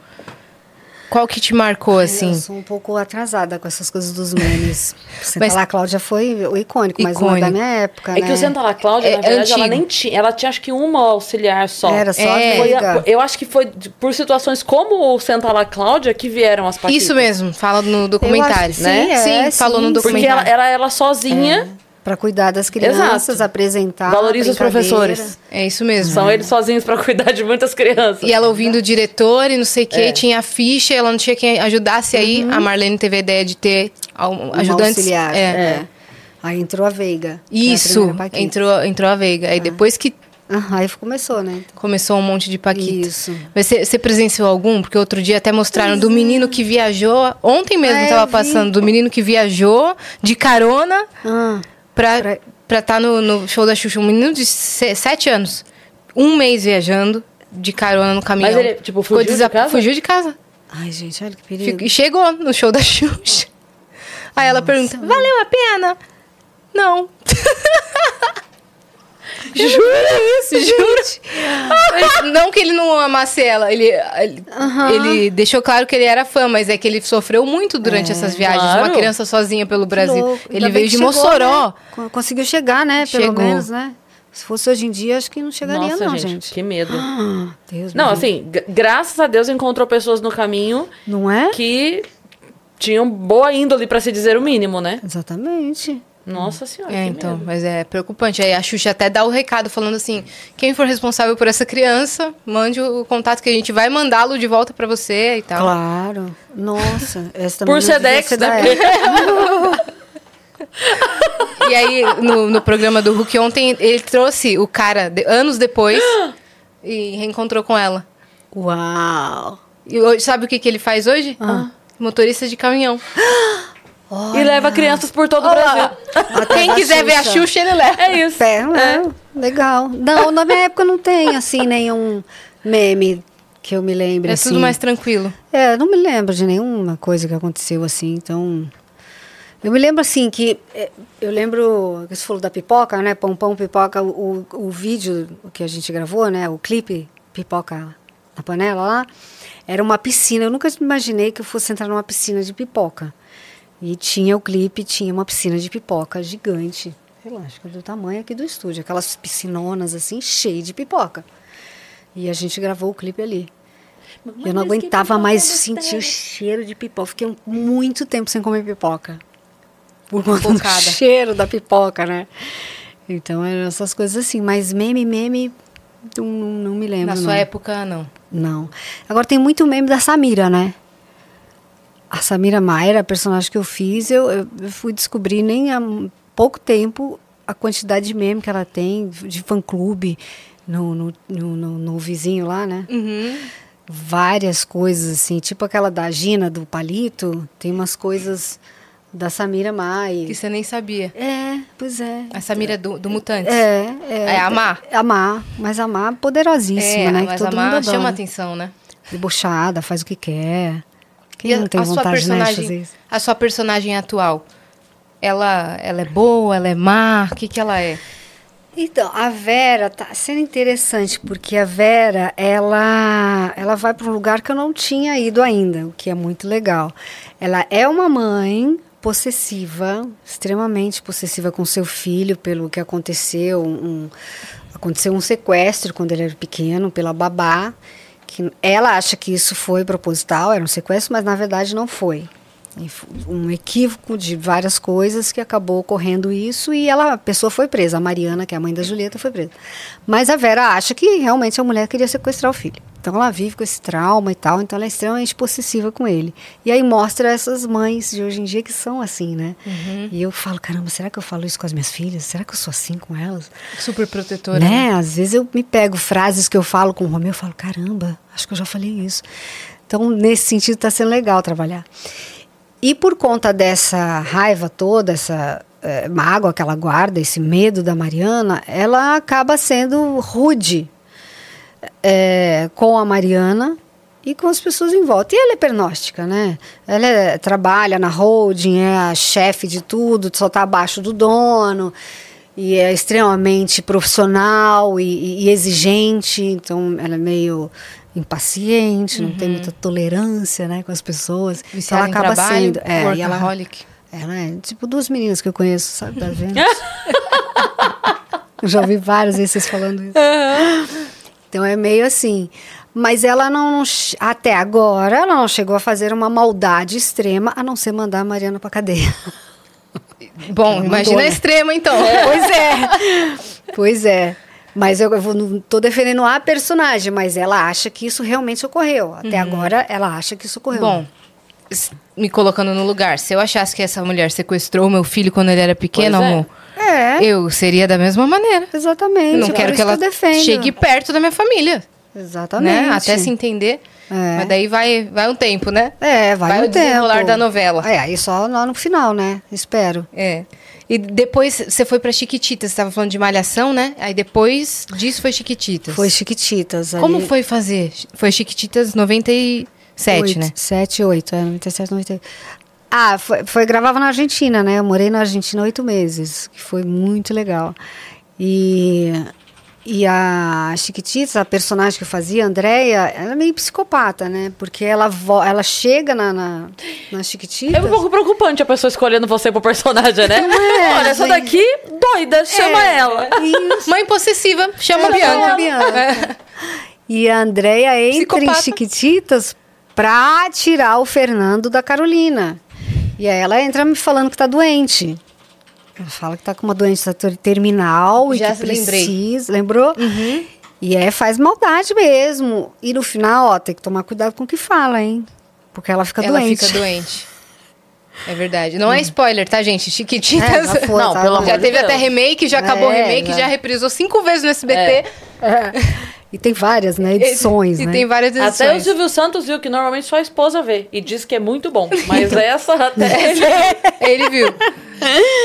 Qual que te marcou, assim? Eu sou um pouco atrasada com essas coisas dos memes. Você Mas- lá, Cláudia foi o icônico, mas não é da minha época, É né? que o Senta lá, Cláudia, É- na verdade, é ela antigo. nem tinha. Ela tinha acho que uma auxiliar só. Era só É. a Foi a- eu acho que foi por situações como o Senta lá, Cláudia, que vieram as Paquitas. Isso mesmo, fala no documentário, acho- né? sim, é, falou no sim, sim. Porque documentário. ela era ela sozinha. Para cuidar das crianças, Exato. apresentar. Valoriza os professores. É isso mesmo. São eles sozinhos pra cuidar de muitas crianças. E ela ouvindo o diretor e não sei o que, É. tinha a ficha, ela não tinha quem ajudasse. Aí a Marlene teve a ideia de ter Uma ajudantes. auxiliar. É. é. Aí entrou a Veiga. é a Isso, Paquita. entrou, entrou a Veiga. Aí depois que Ah, aí começou, né? começou um monte de Paquita. Isso. Mas você você presenciou algum? Porque outro dia até mostraram do menino que viajou. Ontem mesmo Ah, eu tava vi. passando do menino que viajou de carona Ah, pra estar no, no show da Xuxa. Um menino de se- sete anos. Um mês viajando de carona no caminhão. Mas ele, tipo, fugiu de casa? Fugiu de casa. ai, gente, olha que perigo. E chegou no show da Xuxa. Aí ela pergunta: valeu a pena? Não. Jura isso? Juro. Não que ele não amasse ela. Ele, ele, Aham. ele deixou claro que ele era fã, mas é que ele sofreu muito durante essas viagens. claro. Uma criança sozinha pelo Brasil. Ainda Ele veio de chegou, Mossoró. né? Co- Conseguiu chegar, né? Pelo Chegou. menos, né? Se fosse hoje em dia, acho que não chegaria, Nossa, não, gente, gente. que medo. Ah, Deus Não, assim, gra- graças a Deus encontrou pessoas no caminho. Não é? que tinham boa índole, pra se dizer o mínimo, né? Exatamente. Nossa senhora. É, que então, medo. mas é preocupante. Aí a Xuxa até dá o recado falando assim: quem for responsável por essa criança, mande o contato que a gente vai mandá-lo de volta pra você e tal. Claro. Nossa, essa também Por Sedex, né? E aí, no, no programa do Hulk ontem, ele trouxe o cara de- anos depois e reencontrou com ela. Uau. E hoje, sabe o que, que ele faz hoje? Ah. Motorista de caminhão. E leva crianças por todo o Brasil. Quem da quiser ver a Xuxa. Xuxa, ele leva. É isso. Pé, é. Legal. Não, na minha época não tem, assim, nenhum meme que eu me lembre, É assim. tudo mais tranquilo. É, não me lembro de nenhuma coisa que aconteceu assim, então... Eu me lembro assim que... é, Eu lembro, que você falou da pipoca, né? Pão, pão, pipoca, o, o, o vídeo que a gente gravou, né? O clipe Pipoca na Panela lá, era uma piscina. Eu nunca imaginei que eu fosse entrar numa piscina de pipoca. E tinha o clipe, tinha uma piscina de pipoca gigante. Sei lá, acho que é do tamanho aqui do estúdio. Aquelas piscinonas assim, cheias de pipoca. E a gente gravou o clipe ali. eu não aguentava mais sentir o cheiro de pipoca. Fiquei muito tempo sem comer pipoca. Por conta do cheiro da pipoca, né? Então eram essas coisas assim. Mas meme, meme, não, não, não me lembro. Na não. sua época, não. Não. Agora tem muito meme da Samira, né? A Samira Mayra, a personagem que eu fiz, eu, eu fui descobrir nem há pouco tempo a quantidade de meme que ela tem, de fã-clube no, no, no, no- no vizinho lá, né? Uhum. Várias coisas, assim, tipo aquela da Gina, do Palito, tem umas coisas da Samira Mai. Que você nem sabia. É, pois é. A Samira do, do Mutantes. É, é. É a Má? A Má, mas a Má poderosíssima, É, né? mas que todo a mundo Má adora. chama atenção, né? debochada, faz o que quer. Quem a, não tem a sua né, personagem, a sua personagem atual, ela, ela é boa, ela é má, o que que ela é? Então, a Vera tá sendo interessante, porque a Vera, ela, ela vai para um lugar que eu não tinha ido ainda, o que é muito legal. Ela é uma mãe possessiva, extremamente possessiva com seu filho pelo que aconteceu, um, aconteceu um sequestro quando ele era pequeno pela babá. Que ela acha que isso foi proposital, era um sequestro, mas na verdade não foi. Um equívoco de várias coisas que acabou ocorrendo isso e ela, a pessoa foi presa. A Mariana, que é a mãe da Julieta, foi presa. Mas a Vera acha que realmente a mulher queria sequestrar o filho. Então ela vive com esse trauma e tal, então ela é extremamente possessiva com ele. E aí mostra essas mães de hoje em dia que são assim, né? E eu falo, caramba, será que eu falo isso com as minhas filhas? Será que eu sou assim com elas? Super protetora. Né? Às vezes eu me pego frases que eu falo com o Romeu, eu falo, caramba, acho que eu já falei isso. Então, nesse sentido, está sendo legal trabalhar. E por conta dessa raiva toda, essa eh, mágoa que ela guarda, esse medo da Mariana, ela acaba sendo rude eh, com a Mariana e com as pessoas em volta. E ela é pernóstica, né? Ela é- trabalha na holding, é a chefe de tudo, só está abaixo do dono e é extremamente profissional e, e- e exigente, então ela é meio impaciente, não tem muita tolerância, né, com as pessoas. então Viciada ela acaba trabalho, sendo, é, e ela, ela é tipo duas meninas que eu conheço, sabe, da eu já ouvi várias vezes vocês falando isso. Então é meio assim. Mas ela não, até agora, ela não chegou a fazer uma maldade extrema, a não ser mandar a Mariana pra cadeia. Bom, imagina mandou, a né? extrema, então. Pois é. Pois é. Mas eu, eu não tô defendendo a personagem, mas ela acha que isso realmente ocorreu. Até agora, ela acha que isso ocorreu. Bom, me colocando no lugar, se eu achasse que essa mulher sequestrou meu filho quando ele era pequeno, Pois é. amor, é, eu seria da mesma maneira. exatamente. Eu não quero que ela defendo. chegue perto da minha família, Exatamente. né? Até se entender. É. Mas daí vai, vai um tempo, né? É, vai, Vai um o desenrolar da novela. É, aí só lá no final, né? Espero. É. E depois você foi pra Chiquititas, você tava falando de malhação, né? Aí depois disso foi Chiquititas. Foi Chiquititas. Como ali. foi fazer? Foi Chiquititas 97, Oito, né? 7, 8, é, 97, 98. Ah, foi, foi gravava na Argentina, né? Eu morei na Argentina oito meses, que foi muito legal. E, e a Chiquititas, a personagem que eu fazia, a Andrea, ela é meio psicopata, né? Porque ela, vo- ela chega na, na, na Chiquititas... É um pouco preocupante a pessoa escolhendo você pro personagem, né? é, Olha, essa daqui, doida, chama É, ela. Isso. Mãe possessiva, chama a Chama Bianca. a Bianca. E a Andrea entra em Psicopata. Chiquititas pra tirar o Fernando da Carolina. E aí ela entra me falando que tá doente. Ela fala que tá com uma doença ter- terminal Já e que lembrei. precisa. Lembrou? E é, faz maldade mesmo. E no final, ó, tem que tomar cuidado com o que fala, hein? Porque ela fica Ela doente. fica doente. É verdade. Não é spoiler, tá, gente? Chiquititas. É, foi, Não, tá? pelo amor Já teve Deus. até remake, já acabou o É, remake, já. já reprisou cinco vezes no SBT. E tem várias, né? Edições, e, né? tem várias edições. Até o Silvio Santos viu que normalmente só a esposa vê e diz que é muito bom. Mas essa até ele. Ele viu.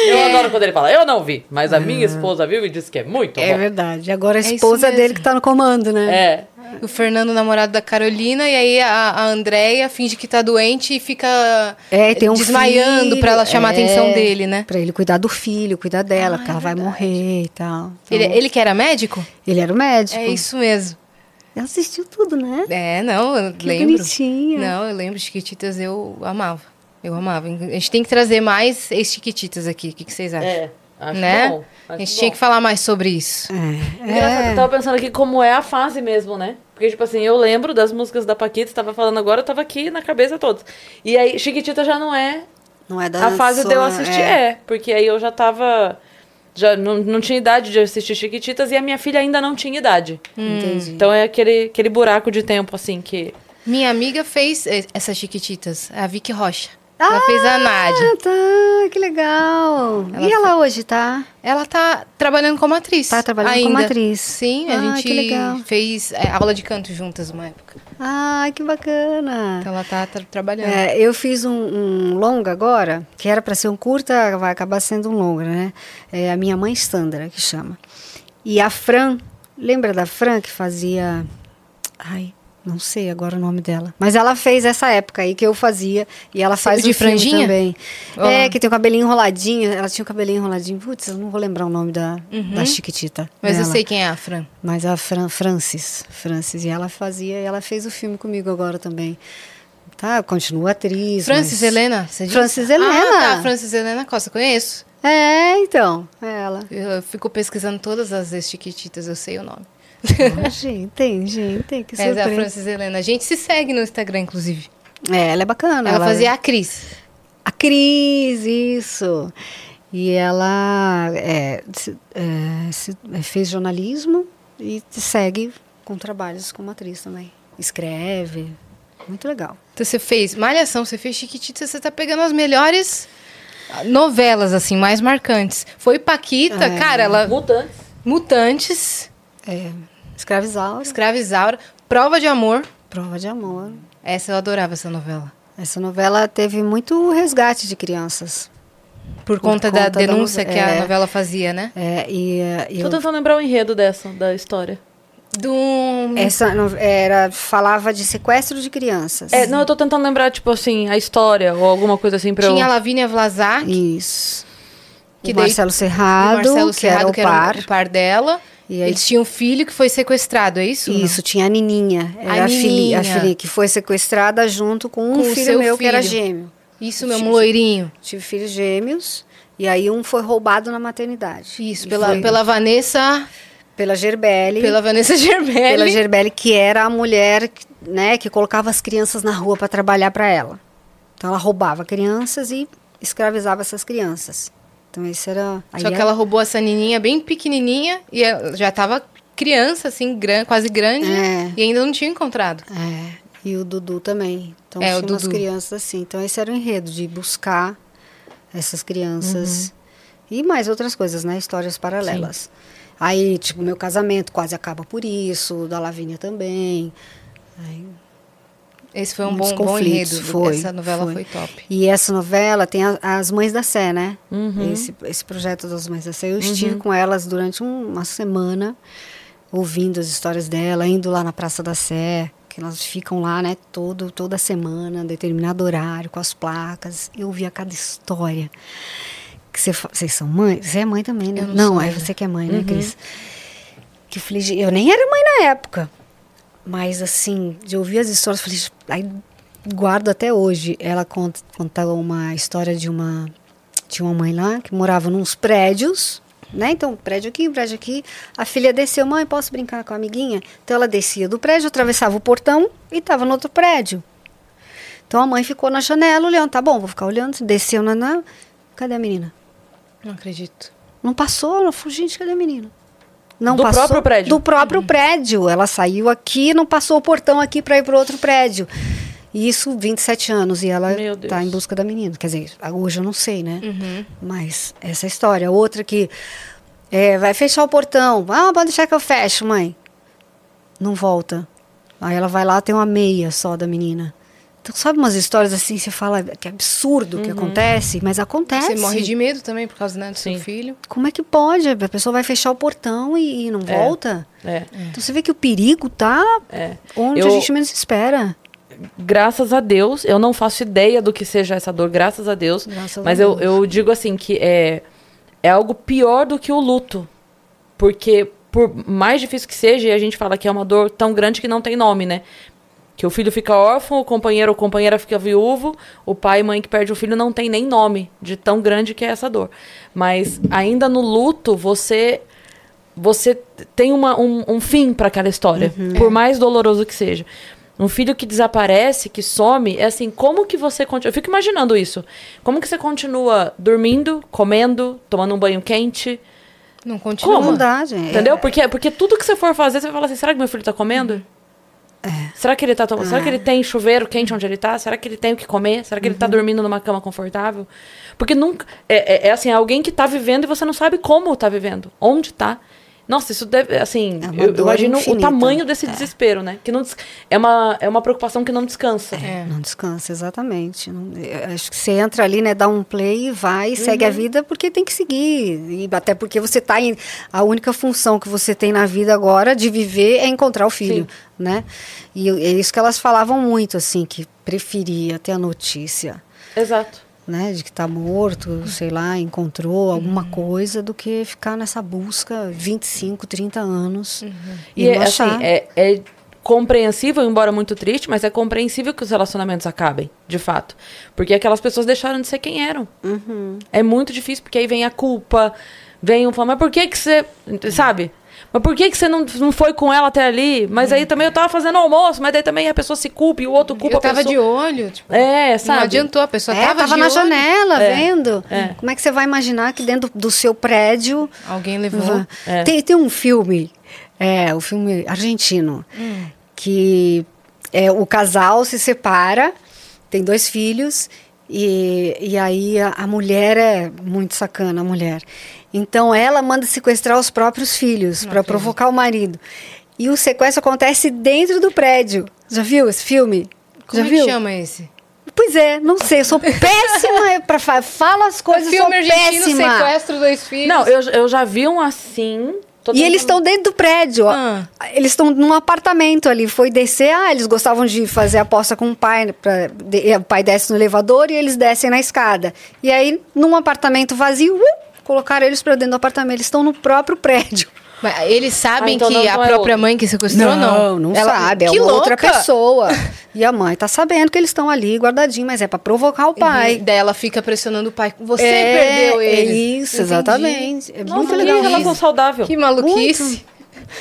Eu adoro quando ele fala, eu não vi, mas a minha esposa viu e disse que é muito É bom. verdade. Agora a É esposa mesmo. dele que tá no comando, né? É. O Fernando, namorado da Carolina, e aí a, a Andréia finge que tá doente e fica É, tem um desmaiando filho, pra ela chamar a é, atenção dele, né? Pra ele cuidar do filho, cuidar dela, Ah, porque é ela vai morrer e tal. Então, Ele, ele que era médico? ele era o médico. É isso mesmo. Ela assistiu tudo, né? É, não, eu Que lembro. bonitinha. Não, eu lembro Chiquititas, eu amava. Eu amava. A gente tem que trazer mais ex-Chiquititas aqui. O que, que vocês acham? É. Acho né? bom. A acho gente bom. tinha que falar mais sobre isso. É. Engraçado, É. eu tava pensando aqui como é a fase mesmo, né? Porque, tipo assim, eu lembro das músicas da Paquita, você tava falando agora, eu tava aqui na cabeça todas. E aí, Chiquitita já não é Não é da a fase de eu assistir. É. porque aí eu já tava. Já não, não tinha idade de assistir Chiquititas e a minha filha ainda não tinha idade. Entendi. Então é aquele, aquele buraco de tempo, assim, que. Minha amiga fez eh, essas Chiquititas, a Vicky Rocha. Ela fez a Nádia. Ah, tá. Que legal. Ela e ela hoje, tá? Ela tá trabalhando como atriz. Tá trabalhando ainda. como atriz. Sim, a Ah, gente que legal. fez eh, aula de canto juntas uma época. Ai, que bacana. Então ela tá tra- trabalhando. É, eu fiz um, um longa agora, que era para ser um curta, vai acabar sendo um longa, né? É a minha mãe Sandra, que chama. E a Fran, lembra da Fran que fazia. Ai, não sei agora o nome dela. Mas ela fez essa época aí que eu fazia. E ela faz de o filme franjinha? também. É, que tem o cabelinho enroladinho. Ela tinha o cabelinho enroladinho. Putz, eu não vou lembrar o nome da, da Chiquitita. Uhum. Mas eu dela. sei quem é a Fran. Mas a Fran, Francis, Francis, e ela fazia, e ela fez o filme comigo agora também. Tá, continua atriz. Francis mas- Helena, você disse? Francis Helena. Ah, tá, Francis Helena Costa, conheço. É, então, é ela. Eu fico pesquisando todas as ex-chiquititas, eu sei o nome. Gente, tem, gente, tem que Essa é a. Francis Helena. A gente se segue no Instagram, inclusive. É, ela é bacana. Ela, fazia a Cris. A Cris, isso. E ela é, se- é, se- é, fez jornalismo e segue com trabalhos como atriz também. Escreve. Muito legal. Então você fez Malhação, você fez Chiquititas, você tá pegando as melhores novelas, assim, mais marcantes. Foi Paquita, É. cara, ela... Mutantes. Mutantes, É, Escravizaura, Escravizaura, Prova de Amor. Prova de Amor. Essa eu adorava, essa novela. Essa novela teve muito resgate de crianças. Por, Por conta, da conta da denúncia nove- que a é. novela fazia, né? É, e, Tô eu- tentando lembrar o enredo dessa, da história. Do... essa era, falava de sequestro de crianças. É, não, eu tô tentando lembrar, tipo assim, a história ou alguma coisa assim pra Tinha a eu... Lavínia Vlasak, Isso. Que o Marcelo o Serrado, Marcelo que Serrado, era o que era par. o par dela. E aí- Eles tinham um filho que foi sequestrado, é isso? Isso, tinha a Nininha. Era a, filhinha, a Nininha. filhinha que foi sequestrada junto com um Com filho meu que era filho. gêmeo. Isso mesmo, loirinho. Tive filhos gêmeos. E aí um foi roubado na maternidade. Isso, E pela, foi pela Vanessa... pela Gerbelli. Pela Vanessa Gerbelli. pela Gerbelli, que era a mulher né, que colocava as crianças na rua para trabalhar para ela. Então ela roubava crianças e escravizava essas crianças. Então isso era. Só que ela roubou essa nininha bem pequenininha e já tava criança, assim, gran, quase grande. É. E ainda não tinha encontrado. É, e o Dudu também. Então É, tinha umas crianças assim. Então esse era o enredo, de buscar essas crianças. Uhum. E mais outras coisas, né? Histórias paralelas. Aí, tipo, meu casamento quase acaba por isso, o da Lavínia também. Aí, Esse foi um Muitos bom, bom enredo. foi, Essa novela foi, foi. top. E essa novela tem a- as Mães da Sé, né? Uhum. Esse, esse projeto das Mães da Sé. Eu estive com elas durante um- uma semana, ouvindo as histórias dela, indo lá na Praça da Sé, que elas ficam lá, né, todo, toda semana, determinado horário, com as placas. Eu ouvia cada história. Que Vocês são mãe? Você é mãe também, né? Eu não Não, é você que é mãe, né, Cris? Que eu falei, "Gente, eu nem era mãe na época. Mas assim, de ouvir as histórias, falei, aí guardo até hoje. Ela conta, conta uma história de uma tinha uma mãe lá que morava nos prédios, né? Então, prédio aqui, prédio aqui. A filha desceu, mãe, posso brincar com a amiguinha? Então ela descia do prédio, atravessava o portão e estava no outro prédio. Então a mãe ficou na janela olhando, tá bom, vou ficar olhando. Desceu na, na cadê a menina? Não acredito. Não passou, não falei, gente, cadê a menina? Não Do passou, próprio prédio? Do próprio prédio. Ela saiu aqui, não passou o portão aqui para ir para outro prédio. E isso 27 anos e ela Meu Deus. tá em busca da menina. Quer dizer, hoje eu não sei, né? Uhum. Mas essa história. Outra que é, vai fechar o portão. Ah, pode deixar que eu fecho, mãe. Não volta. Aí ela vai lá, tem uma meia só da menina. Então, sabe umas histórias assim, você fala que é absurdo que acontece, mas acontece. Você morre de medo também por causa né, do Sim. seu filho. Como é que pode? A pessoa vai fechar o portão e, e não É. volta? É, Então você vê que o perigo tá é. onde Eu- a gente menos espera. Graças a Deus, eu não faço ideia do que seja essa dor, graças a Deus. Graças a mas eu, Deus. eu digo assim que é, é algo pior do que o luto. Porque por mais difícil que seja, e a gente fala que é uma dor tão grande que não tem nome, né? Que o filho fica órfão, o companheiro ou companheira fica viúvo, o pai e mãe que perde o filho não tem nem nome de tão grande que é essa dor. Mas ainda no luto, você você tem uma, um, um fim para aquela história, por mais doloroso que seja. Um filho que desaparece, que some, é assim, como que você continua? Eu fico imaginando isso. Como que você continua dormindo, comendo, tomando um banho quente? Não continua. Como? Não dá, gente. Entendeu? Porque, porque tudo que você for fazer, você vai falar assim, será que meu filho tá comendo? Será que ele tá tomando? Será que ele tem chuveiro quente onde ele tá? Será que ele tem o que comer? Será que ele tá dormindo numa cama confortável? Porque nunca. É, é, é assim, é alguém que tá vivendo e você não sabe como tá vivendo. Onde tá. Nossa, isso deve. Assim, É eu, imagino o infinita. tamanho desse desespero, né? Que não des- é, uma, é uma preocupação que não descansa. É. Não descansa, exatamente. Não- eu acho que você entra ali, né, dá um play e vai, e segue a Uhum. vida porque tem que seguir. E até porque você tá em. A única função que você tem na vida agora de viver é encontrar o filho, né? E é isso que elas falavam muito, assim, que preferia ter a notícia. Exato. Né, de que está morto, sei lá, encontrou alguma coisa, do que ficar nessa busca 25, 30 anos e, E, é, assim, é, é compreensível, embora muito triste, mas é compreensível que os relacionamentos acabem, de fato. Porque aquelas pessoas deixaram de ser quem eram. Uhum. É muito difícil, porque aí vem a culpa, vem o falar, mas por que que você. Sabe? Mas por que, que você não, não foi com ela até ali? Mas aí também eu tava fazendo almoço, mas daí também a pessoa se culpa e o outro culpa Eu tava a pessoa. de olho, tipo, É, sabe? não adiantou, a pessoa É, tava, tava de na olho. janela, É, vendo. é. Como é que você vai imaginar que dentro do seu prédio... Alguém levou. É. Tem, tem um filme, é, o filme argentino, que é, o casal se separa, tem dois filhos, e, e aí a, a mulher é muito sacana, a mulher. Então ela manda sequestrar os próprios filhos para provocar o marido. E o sequestro acontece dentro do prédio. Já viu esse filme? Como Já é viu? que chama esse? Pois é, não sei, eu sou péssima para falar. Falo as coisas, sou Filme argentino, péssima. sequestro dois filhos. Não, eu, eu já vi um assim. E eles estão dentro do prédio. ó. Ah. Eles estão num apartamento ali. Foi descer. Ah, eles gostavam de fazer aposta com o pai. Pra, de- o pai desce no elevador e eles descem na escada. E aí, num apartamento vazio, uh, colocaram eles para dentro do apartamento. Eles estão no próprio prédio. Mas eles sabem Ah, então que não, a não é própria mãe que sequestrou, não? não Ela- sabe. É que uma outra louca! pessoa. E a mãe tá sabendo que eles estão ali guardadinhos, mas é para provocar o pai. Daí ela fica pressionando o pai. Você é, perdeu ele. É isso, Entendi. exatamente. É Nossa, muito que legal. relação isso. saudável. Que maluquice.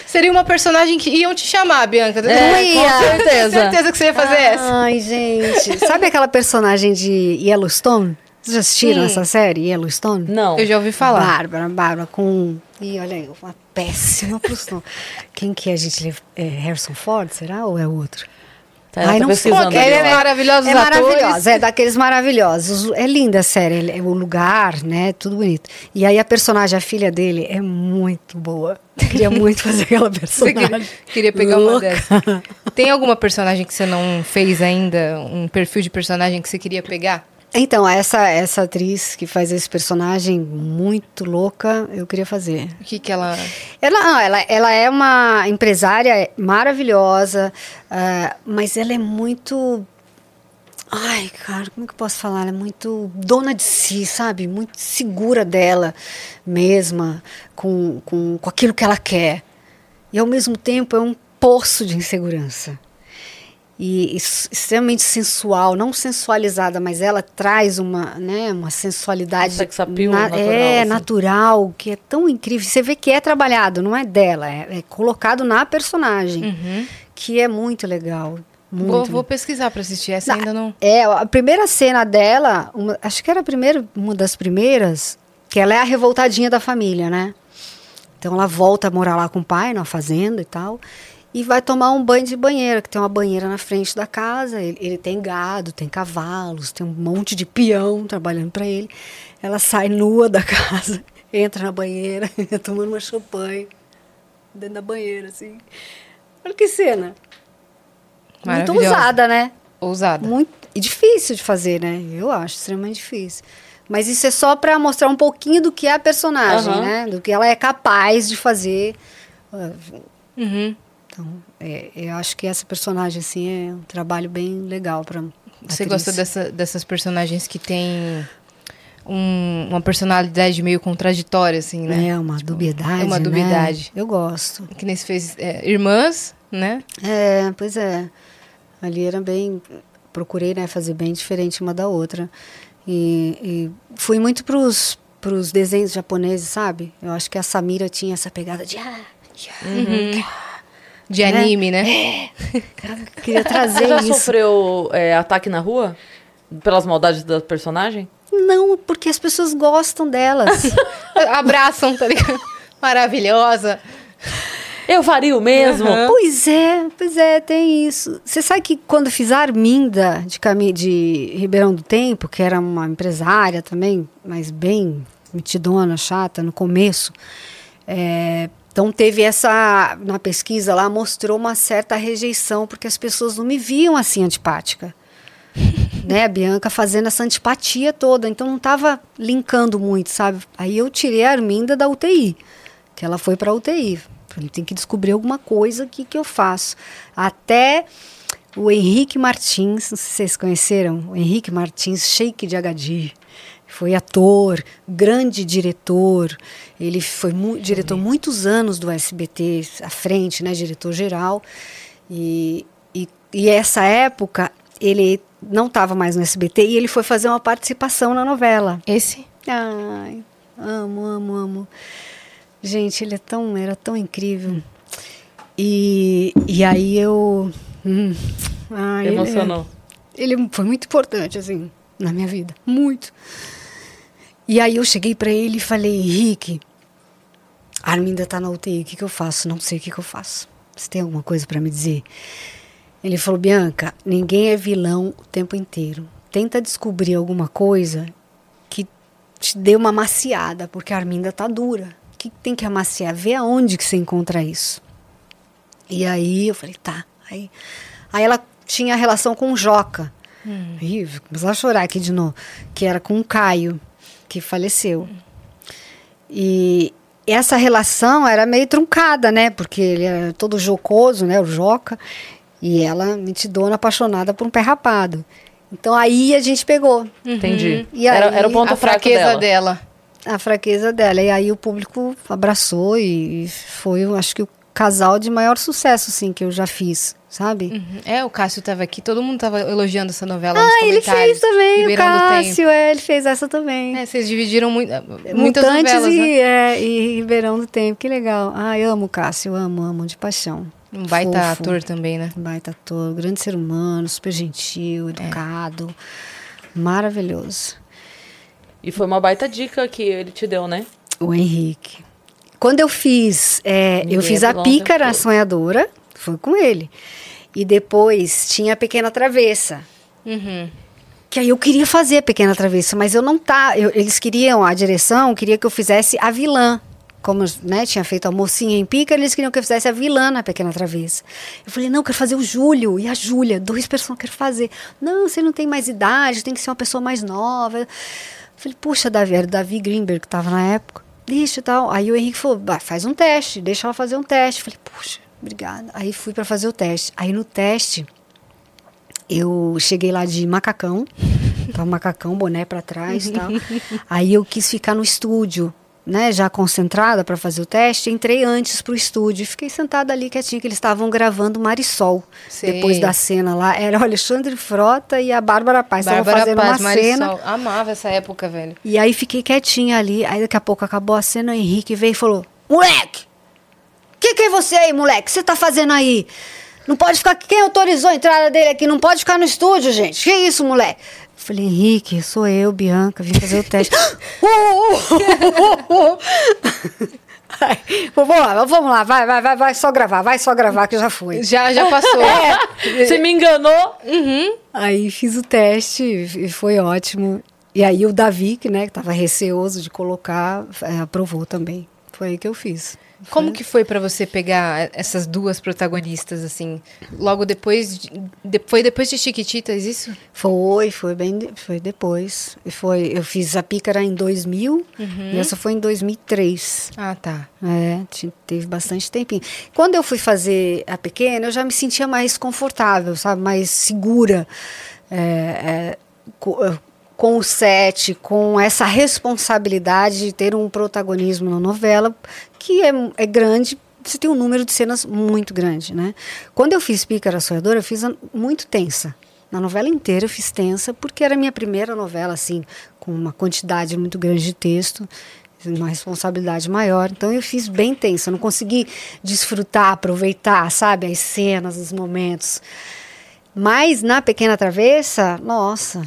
Seria uma personagem que iam te chamar, Bianca. É, com certeza. Tenho certeza que você ia fazer essa. Ai, gente. Sabe aquela personagem de Yellowstone? Vocês já assistiram Sim. essa série, Yellowstone? Não. Eu já ouvi falar. Bárbara, Bárbara, com. Ih, olha aí, uma péssima profissão. Quem que é a gente? leva- É Harrison Ford, será? Ou é outro? Tá, Ai, não pesquisando Ela ó. Maravilhosos é maravilhosa, é daqueles maravilhosos. É linda a série, é o lugar, né? Tudo bonito. E aí a personagem, a filha dele, é muito boa. Queria muito fazer aquela personagem. queria, queria pegar uma Louca. dessas. Tem alguma personagem que você não fez ainda? Um perfil de personagem que você queria pegar? Então, essa, essa atriz que faz esse personagem muito louca, eu queria fazer. O que que ela... Ela, não, ela, ela é uma empresária maravilhosa, ah, mas ela é muito. Ai, cara, como que eu posso falar? Ela é muito dona de si, sabe? Muito segura dela mesma, com, com, com aquilo que ela quer. E ao mesmo tempo é um poço de insegurança. E ex- extremamente sensual, não sensualizada, mas ela traz uma, né, uma sensualidade Um appeal natural, é assim. natural, que é tão incrível. Você vê que é trabalhado, não é dela, é, é colocado na personagem, Uhum. que é muito legal. Muito. Vou, vou pesquisar pra assistir. Essa ainda não... É, a primeira cena dela, uma- acho que era a primeira, uma das primeiras, que ela é a revoltadinha da família, né? Então ela volta a morar lá com o pai, na fazenda e tal, e vai tomar um banho de banheira, que tem uma banheira na frente da casa. Ele, ele tem gado, tem cavalos, tem um monte de peão trabalhando para ele. Ela sai nua da casa, entra na banheira, tomando uma champanhe dentro da banheira, assim. Olha que cena. Muito ousada, né? Ousada. Muito e difícil de fazer, né? Eu acho extremamente difícil. Mas isso é só para mostrar um pouquinho do que é a personagem, Aham. né? Do que ela é capaz de fazer. Uhum. Então, é, eu acho que essa personagem assim é um trabalho bem legal para Você gosta dessa- dessas personagens que têm um- uma personalidade meio contraditória, assim, né? É uma dubiedade. é uma né? dubiedade. Eu gosto. Que nem se fez é, Irmãs, né? É, pois é. Ali era bem. Procurei né, fazer bem diferente uma da outra. E, e fui muito pros, pros desenhos japoneses, sabe? Eu acho que a Samira tinha essa pegada de. Ah, Uhum. De Né? anime, né? queria trazer Você já isso. sofreu é, ataque na rua? Pelas maldades da personagem? Não, porque as pessoas gostam delas. Abraçam, tá ligado? Maravilhosa. Eu faria o mesmo. Aham. pois é, pois é, tem isso. Você sabe que quando fiz a Arminda de, Cami de Ribeirão do Tempo, que era uma empresária também, mas bem mitidona, chata no começo, é, então teve essa, na pesquisa lá, mostrou uma certa rejeição, porque as pessoas não me viam assim antipática. né, a Bianca fazendo essa antipatia toda, então não estava linkando muito, sabe? Aí eu tirei a Arminda da UTI, que ela foi para UTI. Falei, tem que descobrir alguma coisa que que eu faço. Até o Henrique Martins, não sei se vocês conheceram, o Henrique Martins, Sheik de Agadir. Foi ator, grande diretor. Ele foi mu diretor muitos anos do SBT à frente, né, diretor geral. E, e, e essa época ele não estava mais no SBT e ele foi fazer uma participação na novela. Esse? Ai, amo, amo, amo. Gente, ele é tão, era tão incrível. E, e aí eu. Hum, ah, ele- Emocionou. Ele, foi muito importante, assim, na minha vida. Muito. E aí eu cheguei pra ele e falei, Henrique, a Arminda tá na UTI, o que, que eu faço? Não sei o que, que eu faço. Você tem alguma coisa pra me dizer? Ele falou, Bianca, ninguém é vilão o tempo inteiro. Tenta descobrir alguma coisa que te dê uma maciada, porque a Arminda tá dura. O que tem que amaciar? Vê aonde que você encontra isso. E aí eu falei, tá. Aí, aí ela tinha relação com o Joca. Ih, vou começar a chorar aqui de novo. Que era com o Caio, que faleceu. E essa relação era meio truncada, né? Porque ele era todo jocoso, né? O Joca. E ela, mentidona, apaixonada por um pé rapado. Então aí a gente pegou Entendi. E era, aí, era o ponto a fraco fraqueza dela. dela. a fraqueza dela. E aí o público abraçou e foi, eu acho que o casal de maior sucesso, assim, que eu já fiz, sabe? Uhum. É, o Cássio tava aqui, todo mundo tava elogiando essa novela Ah, nos ele comentários. fez também, o Cássio, é, ele fez essa também. É, vocês dividiram muito, muitas Mutantes novelas, e, né? é, e Ribeirão do Tempo, que legal. Ai, amo o Cássio, amo, amo, de paixão. Um baita Fofo. ator também, né? Baita ator, grande ser humano, super gentil, É. educado, maravilhoso. E foi uma baita dica que ele te deu, né? O Henrique. Quando eu fiz, é, eu fiz a Pícara todo. Sonhadora, foi com ele. E depois tinha a Pequena Travessa. Uhum. Que aí eu queria fazer a Pequena Travessa, mas eu não tá. eu- eles queriam, a direção queria que eu fizesse a vilã. Como né, tinha feito a mocinha em Pícara, eles queriam que eu fizesse a vilã na Pequena Travessa. Eu falei, não, eu quero fazer o Júlio e a Júlia, dois personagens que eu quero fazer. Não, você não tem mais idade, tem que ser uma pessoa mais nova. Eu falei, puxa, Davi, era o Davi Greenberg que estava na época. Deixa e tal. Aí o Henrique falou, "Bah, faz um teste, deixa ela fazer um teste. Eu falei, puxa, obrigada. Aí fui para fazer o teste. Aí no teste, eu cheguei lá de macacão, tava macacão, boné para trás e tal. Aí eu quis ficar no estúdio, né, já concentrada para fazer o teste, entrei antes pro estúdio e fiquei sentada ali quietinha que eles estavam gravando Marisol. Sei. Depois da cena lá, era o Alexandre Frota e a Bárbara Paz, estavam Bárbara fazendo Paz, uma cena. Marisol. Amava essa época, velho. E aí fiquei quietinha ali, aí daqui a pouco acabou a cena, o Henrique veio e falou: "Moleque! Que que é você aí, moleque? O que você tá fazendo aí? Não pode ficar. Quem autorizou a entrada dele aqui? Não pode ficar no estúdio, gente. Que isso, moleque? Falei, Henrique, sou eu, Bianca, vim fazer o teste. Uh, uh, uh, uh. Ai, vamos lá, vamos lá, vai, vai, vai, vai só gravar, vai só gravar que já foi. Já, já passou. Você me enganou? Aí fiz o teste e foi ótimo. E aí o Davi, que né, que tava receoso de colocar, é, aprovou também. Foi aí que eu fiz. Como que foi pra você pegar essas duas protagonistas, assim? Logo depois. de- foi depois de Chiquititas, isso? Foi, foi bem, foi depois. Foi, eu fiz a Pícara em 2000 e essa foi em 2003. Ah, tá. É, teve bastante tempinho. Quando eu fui fazer a pequena, eu já me sentia mais confortável, sabe? Mais segura. é, é, com o set, com essa responsabilidade de ter um protagonismo na novela, que é, é grande, você tem um número de cenas muito grande, né? Quando eu fiz Pícara Sonhadora, eu fiz muito tensa. Na novela inteira eu fiz tensa, porque era a minha primeira novela, assim, com uma quantidade muito grande de texto, uma responsabilidade maior. Então eu fiz bem tensa, eu não consegui desfrutar, aproveitar, sabe, as cenas, os momentos. Mas na Pequena Travessa, nossa,